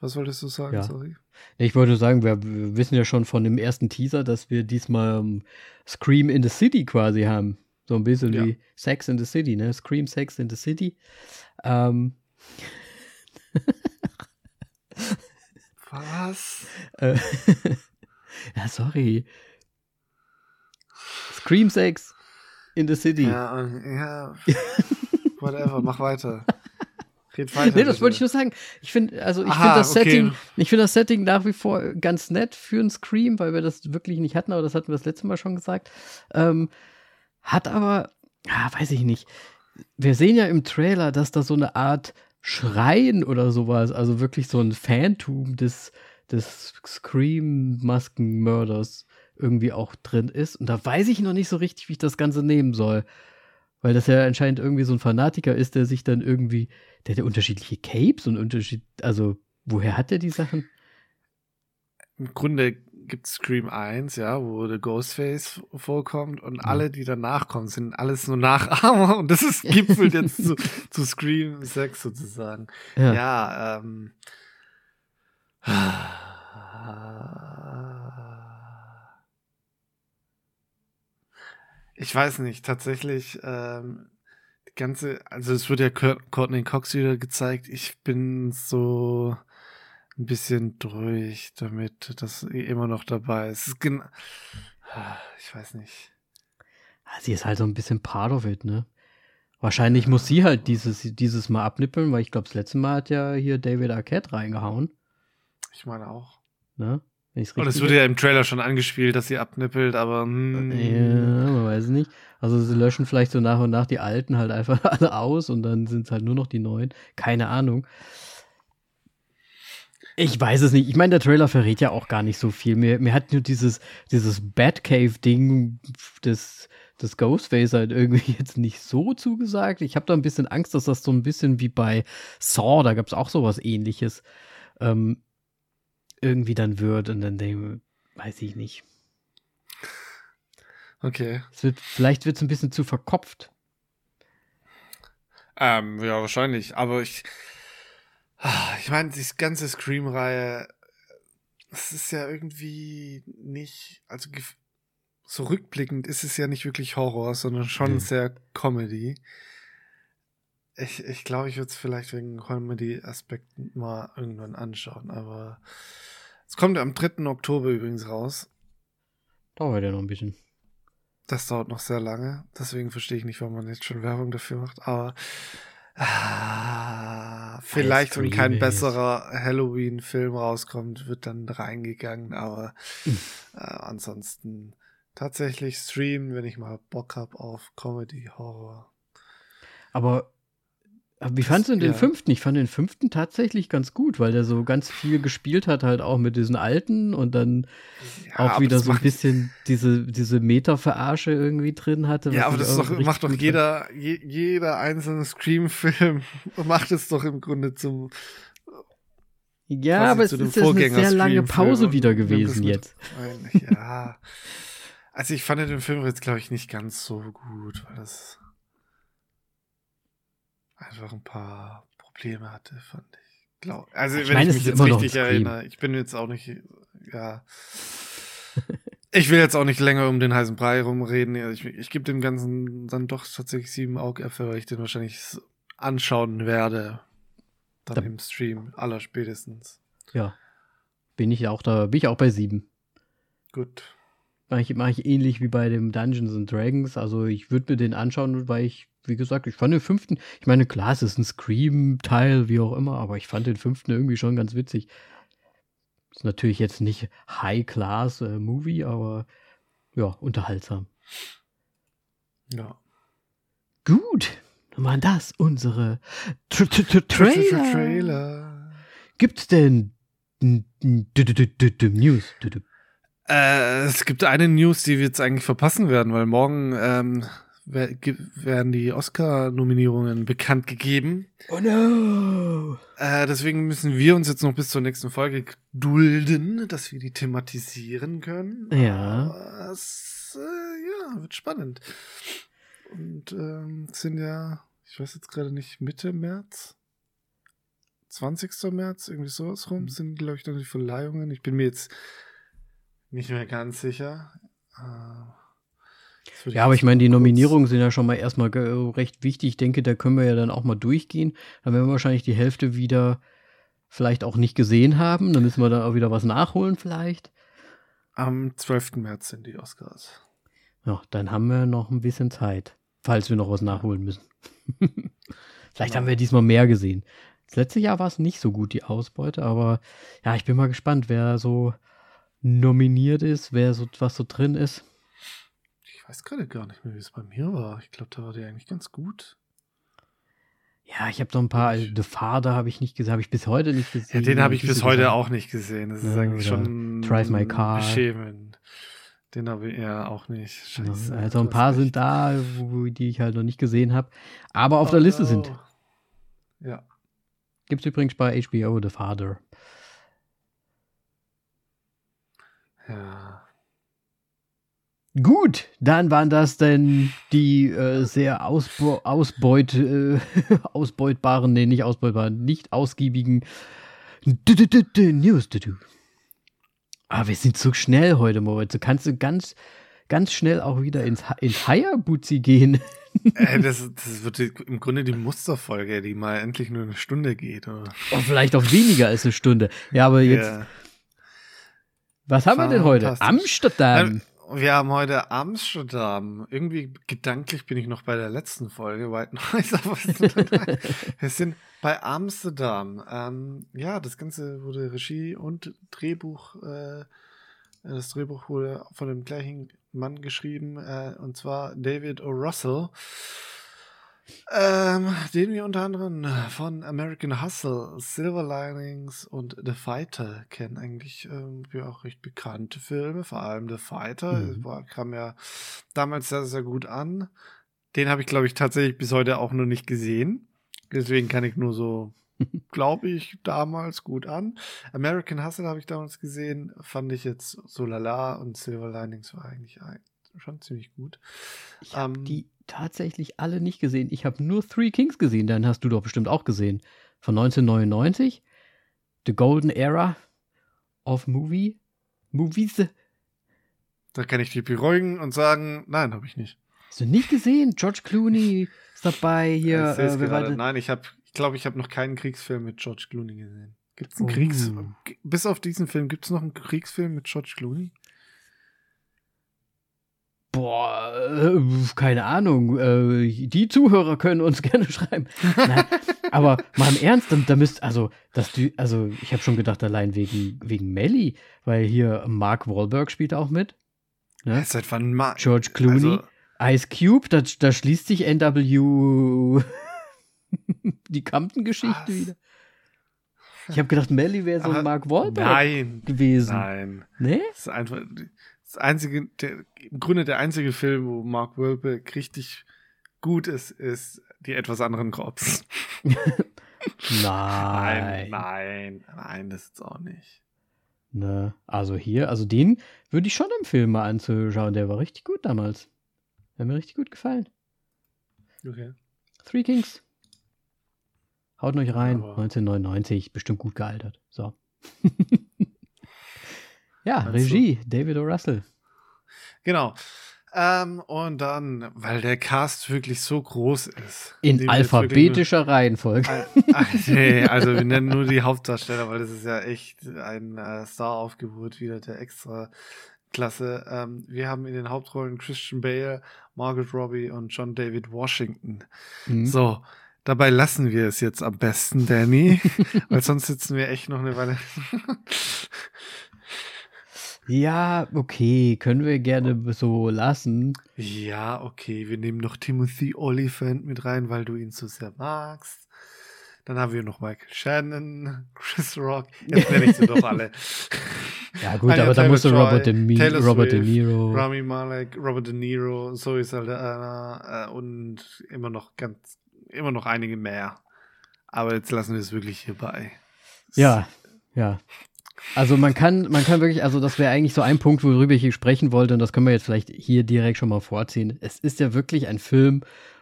was wolltest du sagen? Ja. Sorry. Ich wollte sagen, wir, wir, wissen ja schon von dem ersten Teaser, dass wir diesmal um, Scream in the City quasi haben. So ein bisschen ja. wie Sex in the City, ne? Scream Sex in the City. Ähm. Was? Äh, ja, sorry. Scream Sex in the City. Ja, ja. Whatever, mach weiter. Red weiter, nee, das wollte ich nur sagen. Ich finde, also ich finde das okay. Setting, ich finde das Setting nach wie vor ganz nett für ein Scream, weil wir das wirklich nicht hatten, aber das hatten wir das letzte Mal schon gesagt. Ähm, hat aber, ah, weiß ich nicht. Wir sehen ja im Trailer, dass da so eine Art Schreien oder sowas, also wirklich so ein Phantom des, des Scream-Maskenmörders irgendwie auch drin ist. Und da weiß ich noch nicht so richtig, wie ich das Ganze nehmen soll. Weil das ja anscheinend irgendwie so ein Fanatiker ist, der sich dann irgendwie, der hat ja unterschiedliche Capes und Unterschied, also woher hat er die Sachen? Im Grunde gibt es Scream 1, ja, wo der Ghostface vorkommt und ja. alle, die danach kommen, sind alles nur Nachahmer und das ist gipfelt jetzt zu, zu Scream 6 sozusagen. Ja, ja ähm. Ich weiß nicht, tatsächlich, ähm, die ganze, also es wird ja Courtney Cox wieder gezeigt. Ich bin so ein bisschen durch damit, dass sie immer noch dabei ist. ist ich weiß nicht. Sie ist halt so ein bisschen part of it, ne? Wahrscheinlich muss sie halt dieses, dieses Mal abnippeln, weil ich glaube, das letzte Mal hat ja hier David Arquette reingehauen. Ich meine auch. Ne? Und es wurde ja im Trailer schon angespielt, dass sie abnippelt, aber. Hm. Ja, man weiß. Also sie löschen vielleicht so nach und nach die alten halt einfach alle aus und dann sind es halt nur noch die neuen. Keine Ahnung. Ich weiß es nicht. Ich meine, der Trailer verrät ja auch gar nicht so viel. Mir, mir hat nur dieses, dieses Batcave-Ding des, des Ghostface halt irgendwie jetzt nicht so zugesagt. Ich habe da ein bisschen Angst, dass das so ein bisschen wie bei Saw, da gab es auch sowas ähnliches. Ähm, irgendwie dann wird und dann denke weiß ich nicht. Okay. Wird, vielleicht wird es ein bisschen zu verkopft. Ähm, ja, wahrscheinlich. Aber ich, ah, ich meine, die ganze Scream-Reihe, es ist ja irgendwie nicht, also so rückblickend ist es ja nicht wirklich Horror, sondern schon mhm. sehr Comedy. Ich, ich glaube, ich würde es vielleicht wegen Comedy-Aspekten mal irgendwann anschauen, aber es kommt am 3. Oktober übrigens raus. Dauert ja noch ein bisschen. Das dauert noch sehr lange, deswegen verstehe ich nicht, warum man jetzt schon Werbung dafür macht, aber ah, vielleicht, wenn kein besserer Halloween-Film rauskommt, wird dann reingegangen, aber äh, ansonsten tatsächlich streamen, wenn ich mal Bock habe auf Comedy, Horror. Aber wie fandest du den ja. fünften? Ich fand den fünften tatsächlich ganz gut, weil der so ganz viel gespielt hat, halt auch mit diesen alten und dann ja, auch wieder so ein bisschen diese, diese Meta-Verarsche irgendwie drin hatte. Ja, aber das doch, macht doch jeder, je, jeder einzelne Scream-Film macht es doch im Grunde zum. Ja, aber es ist eine sehr lange Pause wieder gewesen jetzt. Ja. Also ich fand den Film jetzt, glaube ich, nicht ganz so gut, weil das einfach ein paar Probleme hatte, fand ich. Glaub, also ich wenn meine, ich mich jetzt richtig erinnere, ich bin jetzt auch nicht, ja. ich will jetzt auch nicht länger um den heißen Brei rumreden. Ich, ich gebe dem Ganzen dann doch tatsächlich sieben Augäpfel, weil ich den wahrscheinlich anschauen werde. Dann da, im Stream, aller spätestens. Ja. Bin ich auch da, bin ich auch bei sieben. Gut. Mache ich, mach ich ähnlich wie bei dem Dungeons and Dragons. Also ich würde mir den anschauen, weil ich wie gesagt, ich fand den fünften, ich meine, klar, es ist ein Scream-Teil, wie auch immer, aber ich fand den fünften irgendwie schon ganz witzig. Ist natürlich jetzt nicht High-Class-Movie, äh, aber ja, unterhaltsam. Ja. Gut, dann waren das unsere Tr -tr -tr Trailer. Trailer. Gibt's denn News? Äh, es gibt eine News, die wir jetzt eigentlich verpassen werden, weil morgen ähm, werden die Oscar-Nominierungen bekannt gegeben. Oh no! Äh, deswegen müssen wir uns jetzt noch bis zur nächsten Folge dulden, dass wir die thematisieren können. Ja. es, äh, ja, wird spannend. Und ähm, sind ja, ich weiß jetzt gerade nicht, Mitte März? 20. März, irgendwie sowas rum, mhm. sind, glaube ich, dann die Verleihungen. Ich bin mir jetzt nicht mehr ganz sicher. Äh, ja, aber ich meine, die Nominierungen sind ja schon mal erstmal recht wichtig. Ich denke, da können wir ja dann auch mal durchgehen. Dann werden wir wahrscheinlich die Hälfte wieder vielleicht auch nicht gesehen haben. Dann müssen wir dann auch wieder was nachholen vielleicht. Am 12. März sind die Oscars. Ja, dann haben wir noch ein bisschen Zeit, falls wir noch was nachholen müssen. vielleicht genau. haben wir diesmal mehr gesehen. Das letzte Jahr war es nicht so gut, die Ausbeute, aber ja, ich bin mal gespannt, wer so nominiert ist, wer so was so drin ist. Ich weiß gerade gar nicht mehr, wie es bei mir war. Ich glaube, da war der eigentlich ganz gut. Ja, ich habe so ein paar. Also The Father habe ich nicht gesehen, habe ich bis heute nicht gesehen. Ja, den habe ich bis heute gesehen. auch nicht gesehen. Das ist ja, eigentlich schon Drive My Car. Beschämend. Den habe ich ja auch nicht. Scheiße. Also ein paar sind da, wo, die ich halt noch nicht gesehen habe, aber auf oh, der Liste oh. sind. Ja. Gibt es übrigens bei HBO The Father. Ja. Gut, dann waren das denn die äh, sehr ausbe ausbeut, äh, ausbeutbaren, nee, nicht ausbeutbaren, nicht ausgiebigen News. Ah, wir sind zu schnell heute, Moritz. Du kannst du ganz, ganz schnell auch wieder ins, ins Hayabuzi gehen. äh, das, das wird im Grunde die Musterfolge, die mal endlich nur eine Stunde geht. Oder? Oh, vielleicht auch weniger als eine Stunde. Ja, aber jetzt. Ja. Was haben wir denn heute? Amsterdam. Wir haben heute Amsterdam. Irgendwie gedanklich bin ich noch bei der letzten Folge, White Noise, wir sind bei Amsterdam. Ähm, ja, das Ganze wurde Regie und Drehbuch, äh, das Drehbuch wurde von dem gleichen Mann geschrieben, äh, und zwar David O. Russell. Ähm, den wir unter anderem von American Hustle, Silver Linings und The Fighter kennen. Eigentlich ähm, ja auch recht bekannte Filme, vor allem The Fighter. Mhm. War, kam ja damals sehr, sehr gut an. Den habe ich, glaube ich, tatsächlich bis heute auch noch nicht gesehen. Deswegen kann ich nur so, glaube ich, damals gut an. American Hustle habe ich damals gesehen, fand ich jetzt so lala und Silver Linings war eigentlich schon ziemlich gut. Ich habe ähm, die tatsächlich alle nicht gesehen. Ich habe nur Three Kings gesehen, dann hast du doch bestimmt auch gesehen. Von 1999. The Golden Era of Movie. Movies. Da kann ich dich beruhigen und sagen, nein, habe ich nicht. Hast du nicht gesehen? George Clooney ist dabei hier. Ich äh? Nein, ich habe, ich glaube, ich habe noch keinen Kriegsfilm mit George Clooney gesehen. Gibt's einen Oh. Kriegs... Bis auf diesen Film, gibt's noch einen Kriegsfilm mit George Clooney? Boah, äh, keine Ahnung. Äh, die Zuhörer können uns gerne schreiben. Nein, aber mal im Ernst, da, da müsst, also, dass du, also, ich habe schon gedacht, allein wegen, wegen Melly, weil hier Mark Wahlberg spielt auch mit. Ne? Seit wann ma George Clooney, Also, Ice Cube, da, da schließt sich NW die Compton-Geschichte wieder. Ich habe gedacht, Melly wäre so ein Mark Wahlberg nein, gewesen. nein. Ne? Das ist einfach das einzige, der, im Grunde der einzige Film, wo Mark Wahlberg richtig gut ist, ist die etwas anderen Cops. Nein. Nein, nein, nein, das ist auch nicht. Ne, also hier, also den würde ich schon empfehlen, mal anzuschauen. Der war richtig gut damals. Der hat mir richtig gut gefallen. Okay. Three Kings. Haut euch rein. Aber- 1999. Bestimmt gut gealtert. So. ja, Meinst du? Regie. David O. Russell. Genau. Ähm, und dann, weil der Cast wirklich so groß ist. In alphabetischer Reihenfolge. nur- Ah, nee, also wir nennen nur die Hauptdarsteller, weil das ist ja echt ein äh, Star-Aufgebot wieder der extra Klasse. Ähm, wir haben in den Hauptrollen Christian Bale, Margaret Robbie und John David Washington. Mhm. So, dabei lassen wir es jetzt am besten, Danny, weil sonst sitzen wir echt noch eine Weile. Ja, okay. Können wir gerne so lassen. ja, okay, wir nehmen noch Timothy Oliphant mit rein, weil du ihn so sehr magst. Dann haben wir noch Michael Shannon, Chris Rock. Jetzt nenne ich sie doch alle. Ja, gut, Ah ja, aber da musste Joy, Robert De, Mi Taylor Robert De Swift, Niro. Rami Malek, Robert De Niro, Zoe Saldana äh, und immer noch ganz, immer noch einige mehr. Aber jetzt lassen wir es wirklich hierbei. Ja, ja. Also man kann, man kann wirklich, also das wäre eigentlich so ein Punkt, worüber ich hier sprechen wollte, und das können wir jetzt vielleicht hier direkt schon mal vorziehen. Es ist ja wirklich ein Film,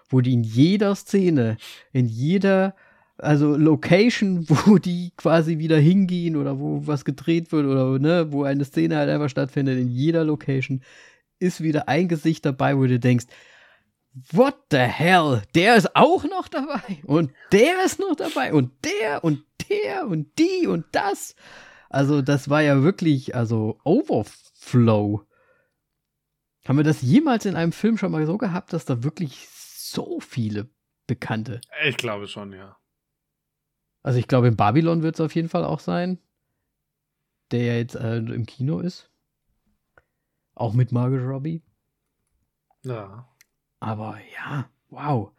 wo die in jeder Szene, in jeder, also Location, wo die quasi wieder hingehen oder wo was gedreht wird oder ne, wo eine Szene halt einfach stattfindet, in jeder Location ist wieder ein Gesicht dabei, wo du denkst, What the hell? Der ist auch noch dabei und der ist noch dabei und der und der und die und das. Also das war ja wirklich, also Overflow. Haben wir das jemals in einem Film schon mal so gehabt, dass da wirklich so viele Bekannte? Ich glaube schon, ja. Also ich glaube, in Babylon wird es auf jeden Fall auch sein, der ja jetzt äh, im Kino ist. Auch mit Margot Robbie. Ja. Aber ja, wow.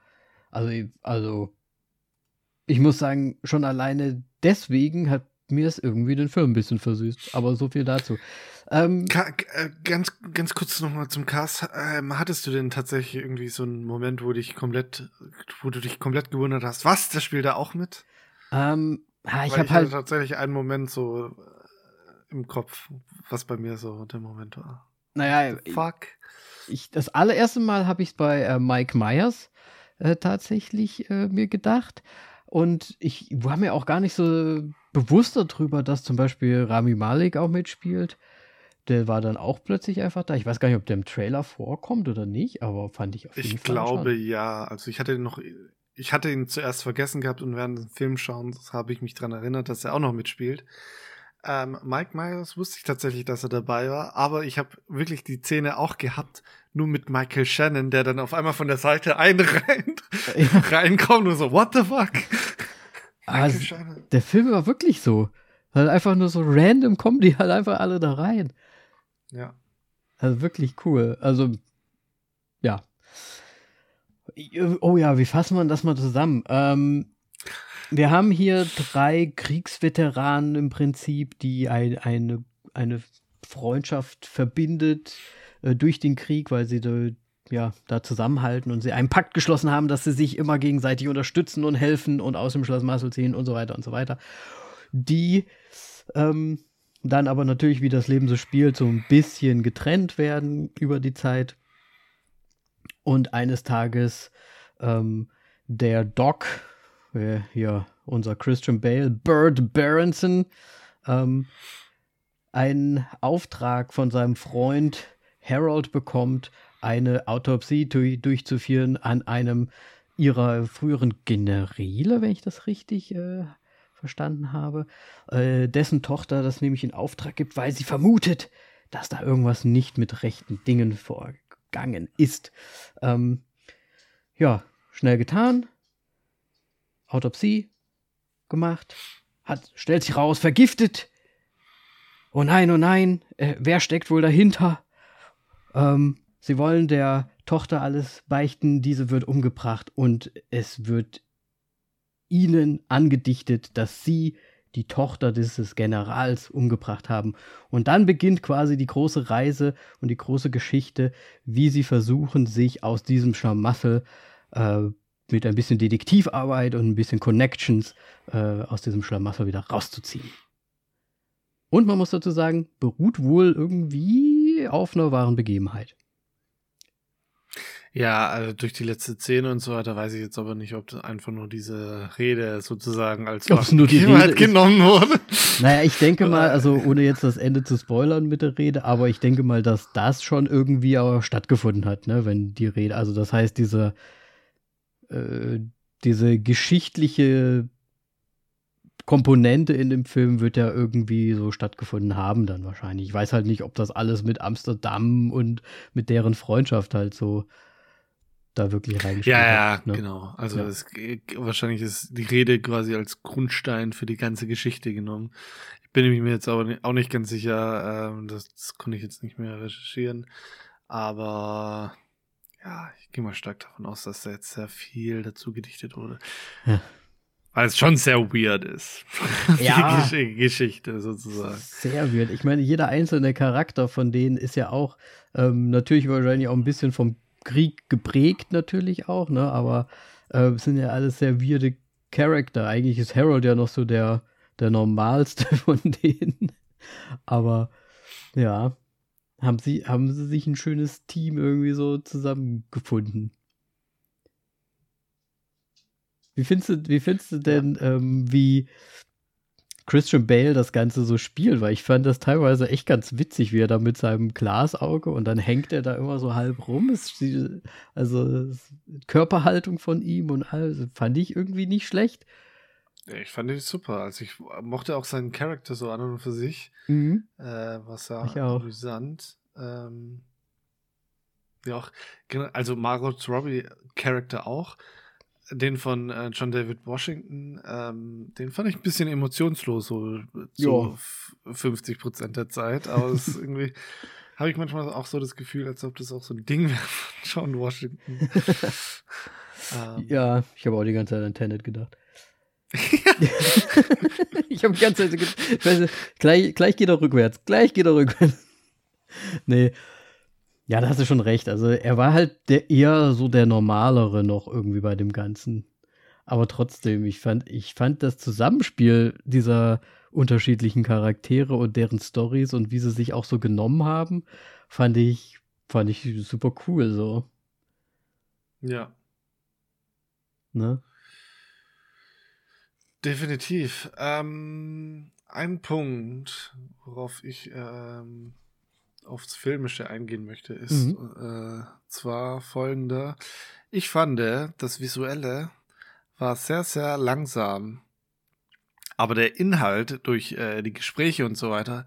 Also, also, ich muss sagen, schon alleine deswegen hat mir es irgendwie den Film ein bisschen versüßt. Aber so viel dazu. Ähm, äh, ganz, ganz kurz nochmal zum Cast. Ähm, hattest du denn tatsächlich irgendwie so einen Moment, wo dich komplett, wo du dich komplett gewundert hast, was, der spielt da auch mit? ähm, ja, ich habe halt, hatte tatsächlich einen Moment so äh, im Kopf, was bei mir so der Moment war. naja, Fuck. ich, das allererste Mal habe ich es bei äh, Mike Myers äh, tatsächlich äh, mir gedacht. Und ich war mir auch gar nicht so bewusst darüber, dass zum Beispiel Rami Malek auch mitspielt. Der war dann auch plötzlich einfach da. Ich weiß gar nicht, ob der im Trailer vorkommt oder nicht, aber fand ich auf jeden Ich Fall. glaube schon. ja. Also ich hatte noch, ich hatte ihn zuerst vergessen gehabt und während des Filmschauens habe ich mich dran erinnert, dass er auch noch mitspielt. Ähm, Mike Myers wusste ich tatsächlich, dass er dabei war, aber ich habe wirklich die Szene auch gehabt, nur mit Michael Shannon, der dann auf einmal von der Seite einrennt, Ja. reinkommt und so, what the fuck? Shannon. Der Film war wirklich so. Halt einfach nur so random kommen die halt einfach alle da rein. Ja. Also wirklich cool. Also, ja. Oh ja, wie fassen wir das mal zusammen? Ähm, wir haben hier drei Kriegsveteranen im Prinzip, die ein, eine, eine Freundschaft verbindet äh, durch den Krieg, weil sie da, ja, da zusammenhalten und sie einen Pakt geschlossen haben, dass sie sich immer gegenseitig unterstützen und helfen und aus dem Schloss Marcel ziehen und so weiter und so weiter. Die ähm, dann aber natürlich, wie das Leben so spielt, so ein bisschen getrennt werden über die Zeit. Und eines Tages ähm, der Doc, äh, hier unser Christian Bale, Burt Berenson, ähm, einen Auftrag von seinem Freund Harold bekommt, eine Autopsie du durchzuführen an einem ihrer früheren Generäle, wenn ich das richtig äh, verstanden habe, äh, dessen Tochter das nämlich in Auftrag gibt, weil sie vermutet, dass da irgendwas nicht mit rechten Dingen vorgegangen ist. Ähm, ja, schnell getan. Autopsie gemacht. Hat, stellt sich raus, vergiftet. Oh nein, oh nein, äh, wer steckt wohl dahinter? Ähm, sie wollen der Tochter alles beichten, diese wird umgebracht und es wird ihnen angedichtet, dass sie die Tochter dieses Generals umgebracht haben. Und dann beginnt quasi die große Reise und die große Geschichte, wie sie versuchen, sich aus diesem Schlamassel äh, mit ein bisschen Detektivarbeit und ein bisschen Connections äh, aus diesem Schlamassel wieder rauszuziehen. Und man muss dazu sagen, beruht wohl irgendwie auf einer wahren Begebenheit. Ja, also durch die letzte Szene und so weiter weiß ich jetzt aber nicht, ob einfach nur diese Rede sozusagen als Ob's nur die Rede genommen wurde. Naja, ich denke mal, also ohne jetzt das Ende zu spoilern mit der Rede, aber ich denke mal, dass das schon irgendwie auch stattgefunden hat, ne, wenn die Rede, also das heißt, diese, äh, diese geschichtliche Komponente in dem Film wird ja irgendwie so stattgefunden haben dann wahrscheinlich. Ich weiß halt nicht, ob das alles mit Amsterdam und mit deren Freundschaft halt so da wirklich reingespielt ja, ja, hat. Ne? genau. Also ja. Es, wahrscheinlich ist die Rede quasi als Grundstein für die ganze Geschichte genommen. Ich bin mir jetzt aber auch nicht ganz sicher, ähm, das, das konnte ich jetzt nicht mehr recherchieren. Aber ja, ich gehe mal stark davon aus, dass da jetzt sehr viel dazu gedichtet wurde. Ja. Weil es schon sehr weird ist. Ja. Die Geschichte sozusagen. Sehr weird. Ich meine, jeder einzelne Charakter von denen ist ja auch ähm, natürlich wahrscheinlich auch ein bisschen vom Krieg geprägt natürlich auch, ne? Aber äh, sind ja alles sehr weirde Charakter. Eigentlich ist Harold ja noch so der, der normalste von denen. Aber ja, haben sie, haben sie sich ein schönes Team irgendwie so zusammengefunden. Wie findest du, wie findest du denn, ja. ähm, wie Christian Bale das Ganze so spielt? Weil ich fand das teilweise echt ganz witzig, wie er da mit seinem Glasauge und dann hängt er da immer so halb rum. Ist, also Körperhaltung von ihm und alles fand ich irgendwie nicht schlecht. Ich fand ihn super. Also ich mochte auch seinen Charakter so an und für sich. Mhm. Äh, was ja amüsant. Ähm, ja, auch, also Margot Robbie Charakter auch den von äh, John David Washington, ähm, den fand ich ein bisschen emotionslos, so zu 50 Prozent der Zeit. Aber es irgendwie habe ich manchmal auch so das Gefühl, als ob das auch so ein Ding wäre von John Washington. ähm. Ja, ich habe auch die ganze Zeit an Tenet gedacht. ich habe die ganze Zeit gedacht, gleich, gleich geht er rückwärts, gleich geht er rückwärts. nee, ja, da hast du schon recht. Also er war halt der eher so der normalere noch irgendwie bei dem Ganzen. Aber trotzdem, ich fand, ich fand das Zusammenspiel dieser unterschiedlichen Charaktere und deren Stories und wie sie sich auch so genommen haben, fand ich, fand ich super cool so. Ja. Ne? Definitiv. Ähm, ein Punkt, worauf ich ähm, aufs Filmische eingehen möchte, ist mhm. äh, zwar folgender. Ich fand, das Visuelle war sehr, sehr langsam. Aber der Inhalt durch äh, die Gespräche und so weiter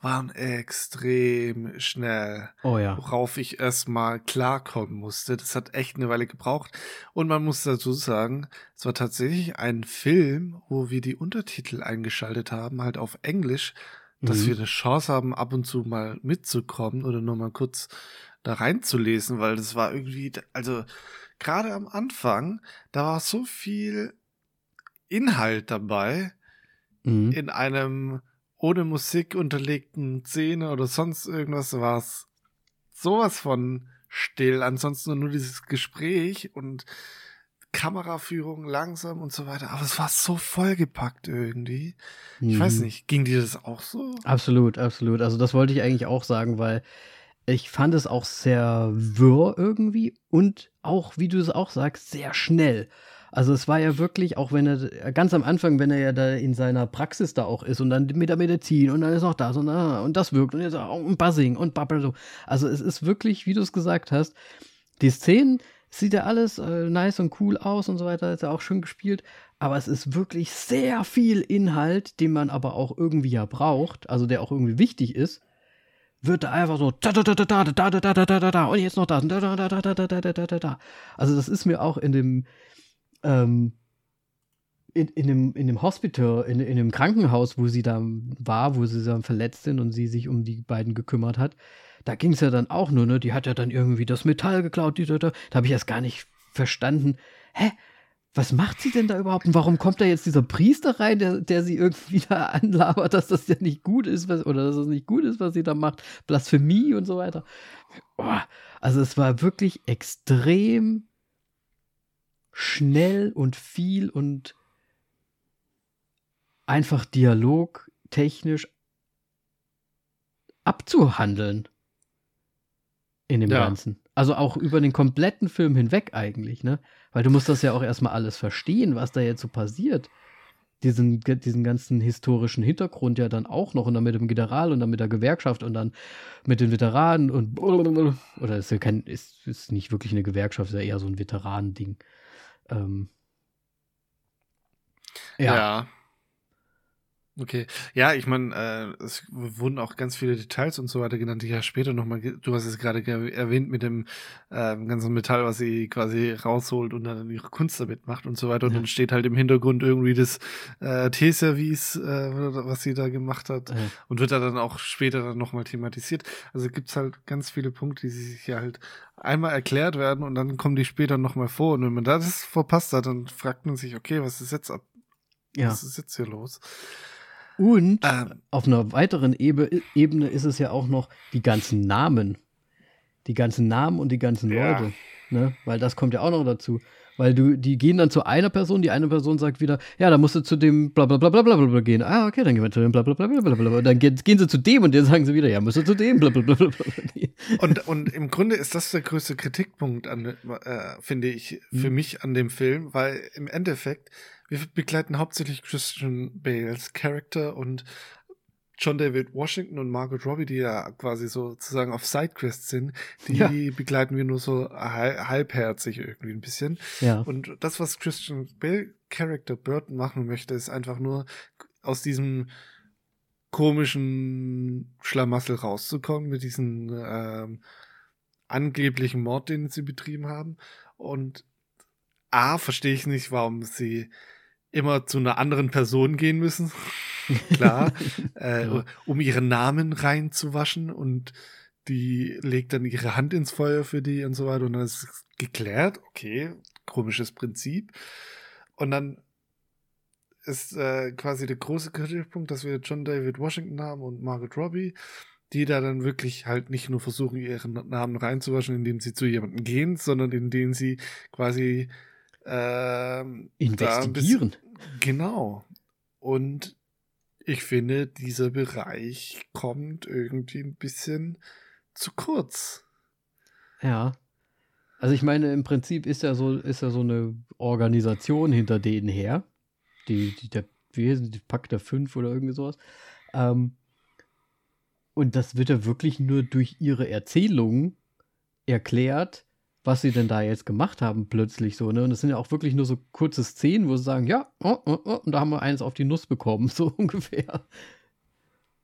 waren extrem schnell. Oh ja. Worauf ich erstmal klarkommen musste. Das hat echt eine Weile gebraucht. Und man muss dazu sagen, es war tatsächlich ein Film, wo wir die Untertitel eingeschaltet haben, halt auf Englisch, dass mhm. wir eine Chance haben, ab und zu mal mitzukommen oder nur mal kurz da reinzulesen, weil das war irgendwie, also gerade am Anfang, da war so viel Inhalt dabei mhm. in einem ohne Musik unterlegten Szene oder sonst irgendwas war es sowas von still. Ansonsten nur dieses Gespräch und Kameraführung langsam und so weiter. Aber es war so vollgepackt irgendwie. Ich mhm. weiß nicht, ging dir das auch so? Absolut, absolut. Also das wollte ich eigentlich auch sagen, weil ich fand es auch sehr wirr irgendwie und auch, wie du es auch sagst, sehr schnell. Also es war ja wirklich, auch wenn er ganz am Anfang, wenn er ja da in seiner Praxis da auch ist und dann mit der Medizin und dann ist noch das und, und das wirkt und jetzt auch ein Buzzing und so. Also es ist wirklich, wie du es gesagt hast, die Szenen sieht ja alles äh, nice und cool aus und so weiter, ist ja auch schön gespielt, aber es ist wirklich sehr viel Inhalt, den man aber auch irgendwie ja braucht, also der auch irgendwie wichtig ist wird da einfach so da da da da da da da da da da da und jetzt noch das da da da da da da da da da da also das ist mir auch in dem ähm, in, in, dem, in dem Hospital, in, in dem Krankenhaus, wo sie da war, wo sie dann verletzt sind und sie sich um die beiden gekümmert hat, da ging es ja dann auch nur, ne? Die hat ja dann irgendwie das Metall geklaut, die, da, da, da habe ich erst gar nicht verstanden. Hä? Was macht sie denn da überhaupt? Und warum kommt da jetzt dieser Priester rein, der, der sie irgendwie da anlabert, dass das ja nicht gut ist, was, oder dass es das nicht gut ist, was sie da macht? Blasphemie und so weiter. Oh, also es war wirklich extrem schnell und viel und einfach Dialog technisch abzuhandeln in dem ja. Ganzen. Also auch über den kompletten Film hinweg eigentlich, ne? Weil du musst das ja auch erstmal alles verstehen, was da jetzt so passiert. Diesen, diesen ganzen historischen Hintergrund ja dann auch noch und dann mit dem General und dann mit der Gewerkschaft und dann mit den Veteranen und oder ist ja kein, ist, ist nicht wirklich eine Gewerkschaft, ist ja eher so ein Veteranending. Ähm, ja. ja. Okay, ja, ich meine, äh, es wurden auch ganz viele Details und so weiter genannt, die ja später nochmal, du hast es gerade erwähnt mit dem äh, ganzen Metall, was sie quasi rausholt und dann ihre Kunst damit macht und so weiter. Und ja. dann steht halt im Hintergrund irgendwie das äh, Teeservice, äh, was sie da gemacht hat ja. und wird da dann auch später dann nochmal thematisiert. Also gibt's halt ganz viele Punkte, die sich ja halt einmal erklärt werden und dann kommen die später nochmal vor. Und wenn man das verpasst hat, dann fragt man sich, okay, was ist jetzt ab? Ja. Was ist jetzt hier los? Und ähm, auf einer weiteren Ebene ist es ja auch noch die ganzen Namen. Die ganzen Namen und die ganzen ja. Leute. Ne? Weil das kommt ja auch noch dazu. Weil du, die gehen dann zu einer Person, die eine Person sagt wieder, ja, da musst du zu dem bla bla bla bla bla bla gehen. Ah, okay, dann gehen wir zu dem bla bla bla bla bla bla. Und dann gehen, gehen sie zu dem und dann sagen sie wieder, ja, musst du zu dem bla bla bla bla bla. Und, und im Grunde ist das der größte Kritikpunkt an, äh, finde ich, für hm. mich an dem Film, weil im Endeffekt wir begleiten hauptsächlich Christian Bales Charakter und John David Washington und Margot Robbie, die ja quasi sozusagen auf Sidequests sind, die ja. begleiten wir nur so halbherzig irgendwie ein bisschen. Ja. Und das, was Christian Bale Character Burton machen möchte, ist einfach nur aus diesem komischen Schlamassel rauszukommen mit diesem ähm, angeblichen Mord, den sie betrieben haben. Und A, verstehe ich nicht, warum sie immer zu einer anderen Person gehen müssen. Klar, äh, ja. um ihren Namen reinzuwaschen und die legt dann ihre Hand ins Feuer für die und so weiter und dann ist es geklärt. Okay, komisches Prinzip. Und dann ist äh, quasi der große Kritikpunkt, dass wir John David Washington haben und Margaret Robbie, die da dann wirklich halt nicht nur versuchen, ihren Namen reinzuwaschen, indem sie zu jemandem gehen, sondern indem sie quasi ähm, investigieren. Genau. Und ich finde, dieser Bereich kommt irgendwie ein bisschen zu kurz. Ja. Also ich meine, im Prinzip ist ja so, ist ja so eine Organisation hinter denen her. Die, die, der, heißt die Pakt der Fünf oder irgendwie sowas. Ähm, und das wird ja wirklich nur durch ihre Erzählungen erklärt, was sie denn da jetzt gemacht haben, plötzlich so, ne? Und es sind ja auch wirklich nur so kurze Szenen, wo sie sagen, ja, oh, oh, oh, und da haben wir eins auf die Nuss bekommen, so ungefähr.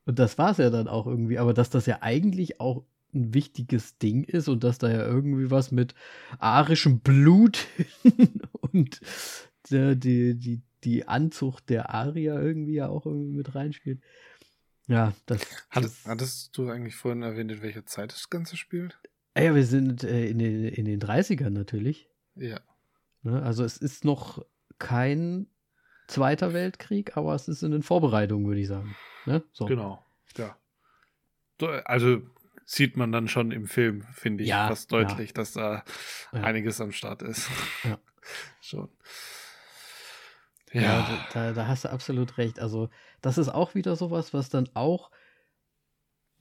Und das war es ja dann auch irgendwie, aber dass das ja eigentlich auch ein wichtiges Ding ist und dass da ja irgendwie was mit arischem Blut und der, die, die, die Anzucht der Arier irgendwie ja auch irgendwie mit reinspielt. Ja, das. Hattest, hattest du eigentlich vorhin erwähnt, in welcher Zeit das Ganze spielt? Ja, wir sind äh, in, den, in den 30ern natürlich. Ja. Ne? Also es ist noch kein Zweiter Weltkrieg, aber es ist in den Vorbereitungen, würde ich sagen. Ne? So. Genau, ja. Also sieht man dann schon im Film, finde ich, ja, fast deutlich, ja. dass da ja. einiges am Start ist. Ja. schon. Ja, ja da, da, hast du absolut recht. Also, das ist auch wieder sowas, was dann auch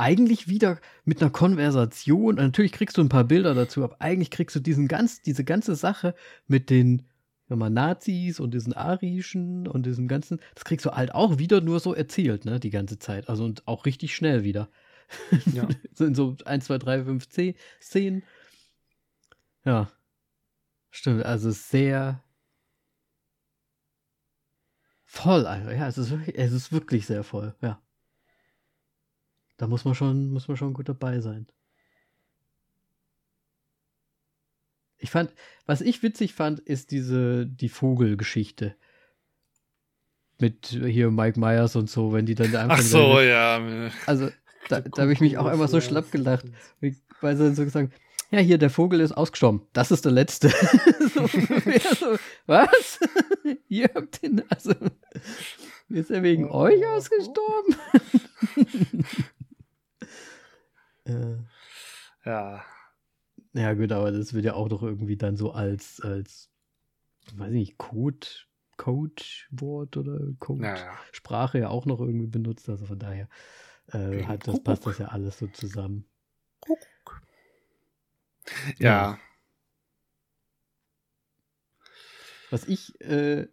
eigentlich wieder mit einer Konversation. Natürlich kriegst du ein paar Bilder dazu, aber eigentlich kriegst du diesen ganz, diese ganze Sache mit den mal, Nazis und diesen Arischen und diesem ganzen, das kriegst du halt auch wieder nur so erzählt, ne, die ganze Zeit. Also und auch richtig schnell wieder. Ja. sind so 1, 2, 3, 5, 10 Szenen. Ja. Stimmt, also sehr voll einfach. Ja, es ist wirklich, es ist wirklich sehr voll, ja. Da muss man schon, muss man schon gut dabei sein. Ich fand, was ich witzig fand, ist diese, die Vogelgeschichte. Mit hier Mike Myers und so, wenn die dann einfach. Ach so, ja. Also, da, da habe ich mich auch einfach so schlapp gelacht, weil sie dann so gesagt ja, hier, der Vogel ist ausgestorben. Das ist der letzte. so, so, was? Ihr habt den, also, ist er wegen oh, euch ausgestorben? Äh, ja. Ja, gut, aber das wird ja auch doch irgendwie dann so als, als, weiß ich nicht, Code, Codewort oder Code-Sprache ja, ja. auch noch irgendwie benutzt. Also von daher äh, hat, das passt das ja alles so zusammen. Ja. Was ich äh,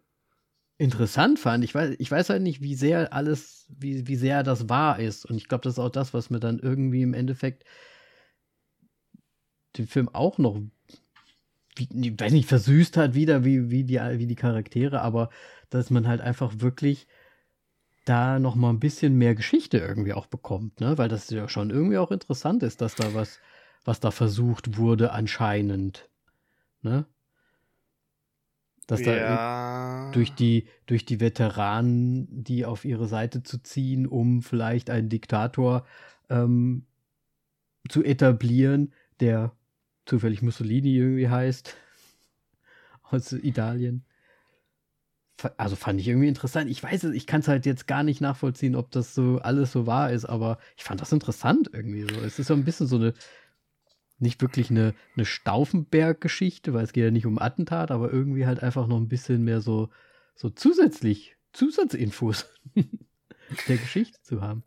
interessant fand, ich weiß, ich weiß halt nicht, wie sehr alles, wie, wie sehr das wahr ist. Und ich glaube, das ist auch das, was mir dann irgendwie im Endeffekt den Film auch noch, wie, ich weiß nicht, versüßt hat wieder, wie, wie, die, wie die Charaktere, aber dass man halt einfach wirklich da noch mal ein bisschen mehr Geschichte irgendwie auch bekommt, ne? Weil das ja schon irgendwie auch interessant ist, dass da was was da versucht wurde, anscheinend. Ne? Dass ja. da durch die, durch die Veteranen, die auf ihre Seite zu ziehen, um vielleicht einen Diktator ähm, zu etablieren, der zufällig Mussolini irgendwie heißt, aus Italien. Also fand ich irgendwie interessant. Ich weiß es, ich kann es halt jetzt gar nicht nachvollziehen, ob das so alles so wahr ist, aber ich fand das interessant irgendwie so. Es ist so ein bisschen so eine nicht wirklich eine, eine Stauffenberg-Geschichte, weil es geht ja nicht um Attentat, aber irgendwie halt einfach noch ein bisschen mehr so, so zusätzlich, Zusatzinfos der Geschichte zu haben.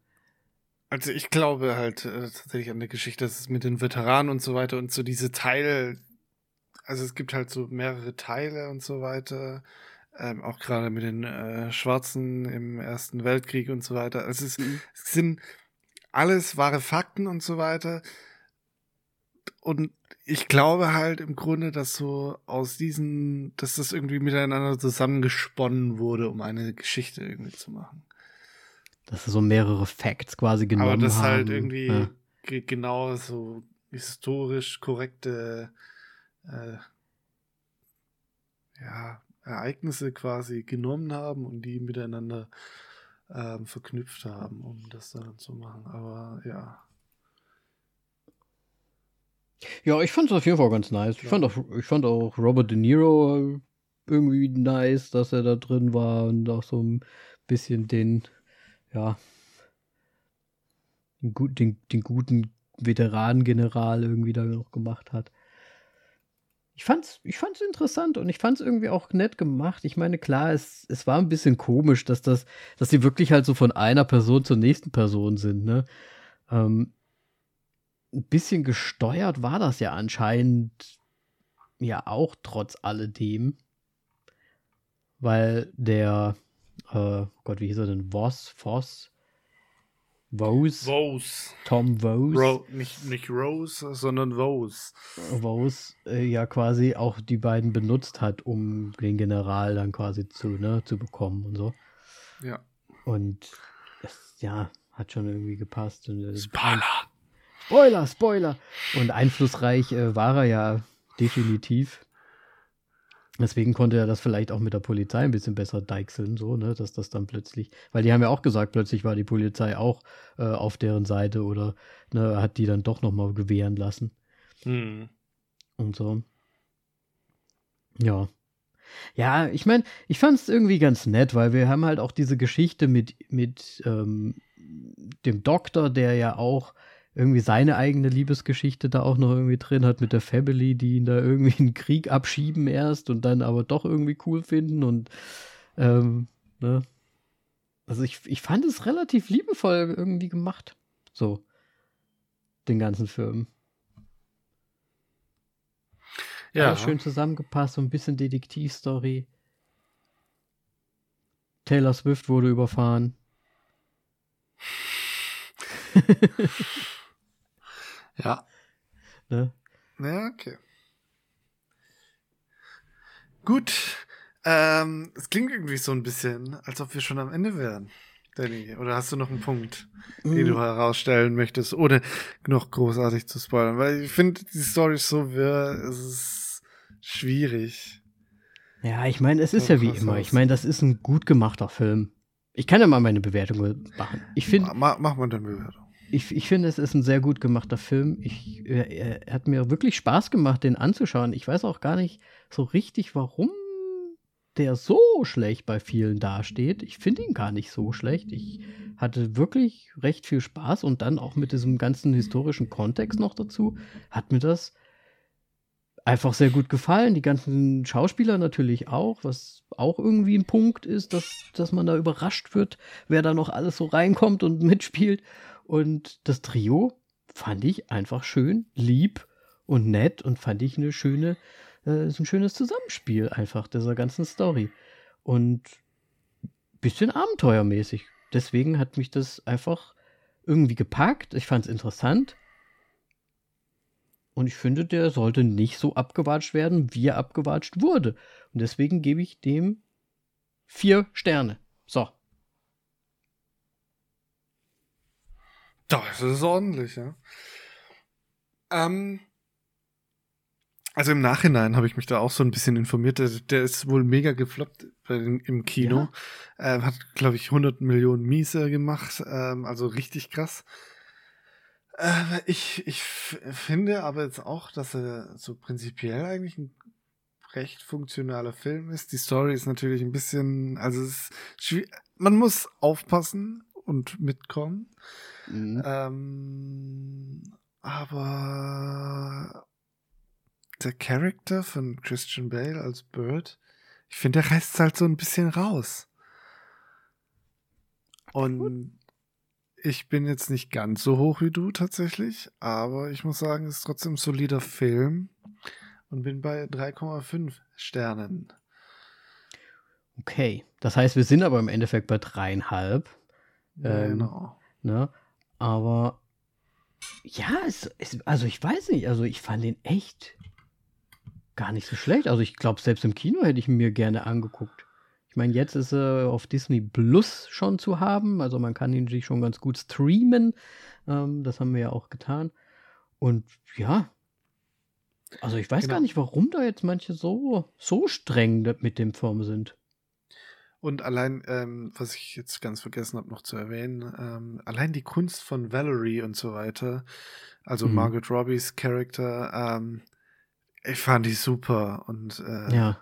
Also ich glaube halt äh, tatsächlich an der Geschichte, dass es mit den Veteranen und so weiter und so diese Teile, also es gibt halt so mehrere Teile und so weiter, ähm, auch gerade mit den äh, Schwarzen im Ersten Weltkrieg und so weiter. Also es, mhm. es sind alles wahre Fakten und so weiter und ich glaube halt im Grunde, dass so aus diesen, dass das irgendwie miteinander zusammengesponnen wurde, um eine Geschichte irgendwie zu machen. Dass so mehrere Facts quasi genommen haben. Aber das halt haben. halt irgendwie ja. genau so historisch korrekte äh, ja, Ereignisse quasi genommen haben und die miteinander ähm, verknüpft haben, um das dann zu machen. Aber ja. Ja, ich fand es auf jeden Fall ganz nice. Ich, fand auch, ich fand auch Robert De Niro irgendwie nice, dass er da drin war und auch so ein bisschen den, ja, den, den, den guten Veteranengeneral irgendwie da noch gemacht hat. Ich fand's, ich fand's interessant und ich fand's irgendwie auch nett gemacht. Ich meine, klar, es, es war ein bisschen komisch, dass das, dass sie wirklich halt so von einer Person zur nächsten Person sind, ne? Ähm, ein bisschen gesteuert war das ja anscheinend ja auch trotz alledem. Weil der, äh, Gott, wie hieß er denn? Voss, Voss, Vose. Vose. Tom Vose. Ro nicht, nicht Rose, sondern Vose. Vose äh, ja quasi auch die beiden benutzt hat, um den General dann quasi zu, ne, zu bekommen und so. Ja. Und das, ja, hat schon irgendwie gepasst. Und, äh, Spoiler! Spoiler, Spoiler. Und einflussreich äh, war er ja definitiv. Deswegen konnte er das vielleicht auch mit der Polizei ein bisschen besser deichseln, so, ne, dass das dann plötzlich, weil die haben ja auch gesagt, plötzlich war die Polizei auch äh, auf deren Seite oder ne, hat die dann doch nochmal gewähren lassen. Hm. Und so. Ja. Ja, ich meine, ich fand es irgendwie ganz nett, weil wir haben halt auch diese Geschichte mit, mit ähm, dem Doktor, der ja auch irgendwie seine eigene Liebesgeschichte da auch noch irgendwie drin hat mit der Family, die ihn da irgendwie in den Krieg abschieben erst und dann aber doch irgendwie cool finden und ähm, ne? Also ich, ich fand es relativ liebevoll irgendwie gemacht. So. den ganzen Film. Ja. Alles schön zusammengepasst, so ein bisschen Detektivstory. Taylor Swift wurde überfahren. Ja. Ne? Ja, okay. Gut. Ähm, es klingt irgendwie so ein bisschen, als ob wir schon am Ende wären. Danny, oder hast du noch einen Punkt, den du herausstellen möchtest, ohne noch großartig zu spoilern? Weil ich finde, die Story ist so wirr, es ist schwierig. Ja, ich meine, es ist So ja wie immer. Ich meine, das ist ein gut gemachter Film. Ich kann ja mal meine Bewertung machen. Ich finde, Ma mach mal deine Bewertung. Ich, ich finde, es ist ein sehr gut gemachter Film. Ich, er, er hat mir wirklich Spaß gemacht, den anzuschauen. Ich weiß auch gar nicht so richtig, warum der so schlecht bei vielen dasteht. Ich finde ihn gar nicht so schlecht. Ich hatte wirklich recht viel Spaß und dann auch mit diesem ganzen historischen Kontext noch dazu hat mir das einfach sehr gut gefallen. Die ganzen Schauspieler natürlich auch, was auch irgendwie ein Punkt ist, dass, dass man da überrascht wird, wer da noch alles so reinkommt und mitspielt. Und das Trio fand ich einfach schön, lieb und nett und fand ich eine schöne, äh, ein schönes Zusammenspiel einfach dieser ganzen Story. Und bisschen abenteuermäßig. Deswegen hat mich das einfach irgendwie gepackt. Ich fand es interessant. Und ich finde, der sollte nicht so abgewatscht werden, wie er abgewatscht wurde. Und deswegen gebe ich dem vier Sterne. So. Das ist ordentlich, ja. Ähm, also im Nachhinein habe ich mich da auch so ein bisschen informiert. Der, der ist wohl mega gefloppt den, im Kino. Ähm, hat, glaube ich, 100 Millionen Miese gemacht. Ähm, also richtig krass. Äh, ich ich finde aber jetzt auch, dass er so prinzipiell eigentlich ein recht funktionaler Film ist. Die Story ist natürlich ein bisschen, also es ist schwi- man muss aufpassen und mitkommen. Mhm. Ähm, aber der Charakter von Christian Bale als Bird, ich finde, der reißt halt so ein bisschen raus. Und ich bin jetzt nicht ganz so hoch wie du tatsächlich, aber ich muss sagen, es ist trotzdem ein solider Film und bin bei 3,5 Sternen. Okay. Das heißt, wir sind aber im Endeffekt bei dreieinhalb. Ähm, genau. Ne? Aber ja, es, es, also ich weiß nicht, also ich fand den echt gar nicht so schlecht. Also ich glaube, selbst im Kino hätte ich ihn mir gerne angeguckt. Ich meine, jetzt ist er auf Disney Plus schon zu haben. Also man kann ihn sich schon ganz gut streamen. Ähm, das haben wir ja auch getan. Und ja, also ich weiß Genau. gar nicht, warum da jetzt manche so, so streng mit dem Film sind. Und allein, ähm, was ich jetzt ganz vergessen habe noch zu erwähnen, ähm, allein die Kunst von Valerie und so weiter, also Mhm. Margaret Robbies Charakter, ähm, ich fand die super und äh, Ja.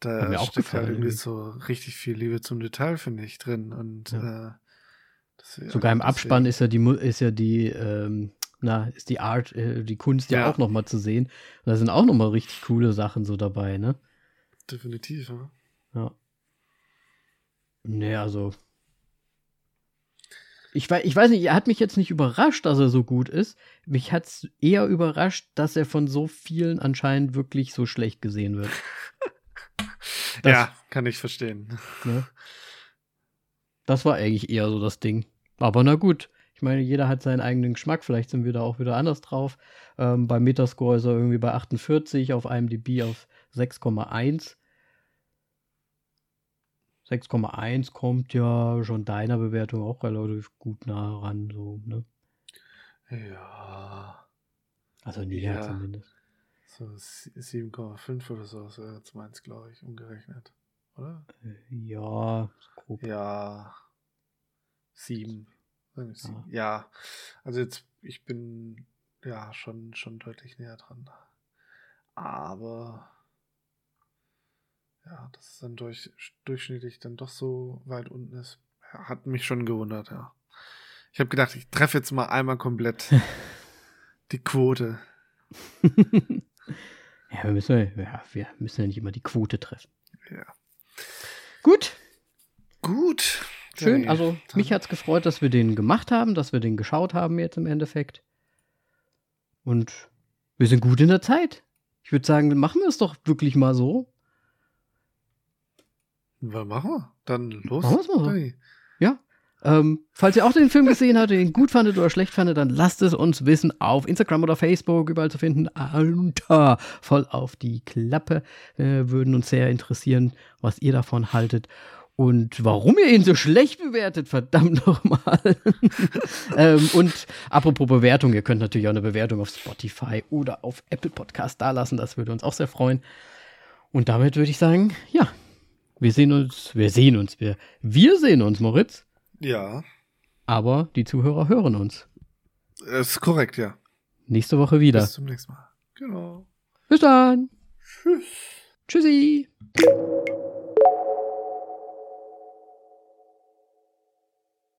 Da auch steckt halt gefallen irgendwie irgendwie. so richtig viel Liebe zum Detail, finde ich, drin. Und Ja. äh, das, Sogar im Abspann ist ja die ist ja die ähm, na ist die Art äh, die Kunst ja, Ja. auch noch mal zu sehen. Und da sind auch noch mal richtig coole Sachen so dabei, ne? Definitiv. Ja. Nee, also ich weiß, ich weiß nicht, er hat mich jetzt nicht überrascht, dass er so gut ist. Mich hat es eher überrascht, dass er von so vielen anscheinend wirklich so schlecht gesehen wird. Das- ja, kann ich verstehen. Ne? Das war eigentlich eher so das Ding. Aber na gut. Ich meine, jeder hat seinen eigenen Geschmack. Vielleicht sind wir da auch wieder anders drauf. Ähm, bei Metascore ist er irgendwie bei 48, auf IMDb auf 6,1. 6,1 kommt ja schon deiner Bewertung auch relativ gut nah ran. So, ne? Ja, Also näher Ja. zumindest. so sie- 7,5 oder so, so jetzt meins, glaube ich, umgerechnet. Oder? Äh, Ja, grob. Ja. Sieben. Sagen wir Ja. sieben. Ja. Also jetzt, ich bin ja schon, schon deutlich näher dran. Aber ja, dass es dann durch, durchschnittlich dann doch so weit unten ist, hat mich schon gewundert, ja. Ich habe gedacht, ich treffe jetzt mal einmal komplett die Quote. ja, wir müssen ja, wir müssen ja nicht immer die Quote treffen. Ja. Gut, Gut. Schön, also mich hat es gefreut, dass wir den gemacht haben, dass wir den geschaut haben jetzt im Endeffekt. Und wir sind gut in der Zeit. Ich würde sagen, machen wir es doch wirklich mal so. Was machen wir? Dann los. Machen wir's mal. Ja. Ähm, falls ihr auch den Film gesehen habt, den gut fandet oder schlecht fandet, dann lasst es uns wissen auf Instagram oder Facebook, überall zu finden. Alter, voll auf die Klappe. Äh, würden uns sehr interessieren, was ihr davon haltet. Und warum ihr ihn so schlecht bewertet, verdammt nochmal. ähm, und apropos Bewertung, ihr könnt natürlich auch eine Bewertung auf Spotify oder auf Apple Podcast dalassen. Das würde uns auch sehr freuen. Und damit würde ich sagen, ja, wir sehen uns, wir sehen uns, wir, wir sehen uns, Moritz. Ja. Aber die Zuhörer hören uns. Das ist korrekt, ja. Nächste Woche wieder. Bis zum nächsten Mal. Genau. Bis dann. Tschüss. Tschüssi.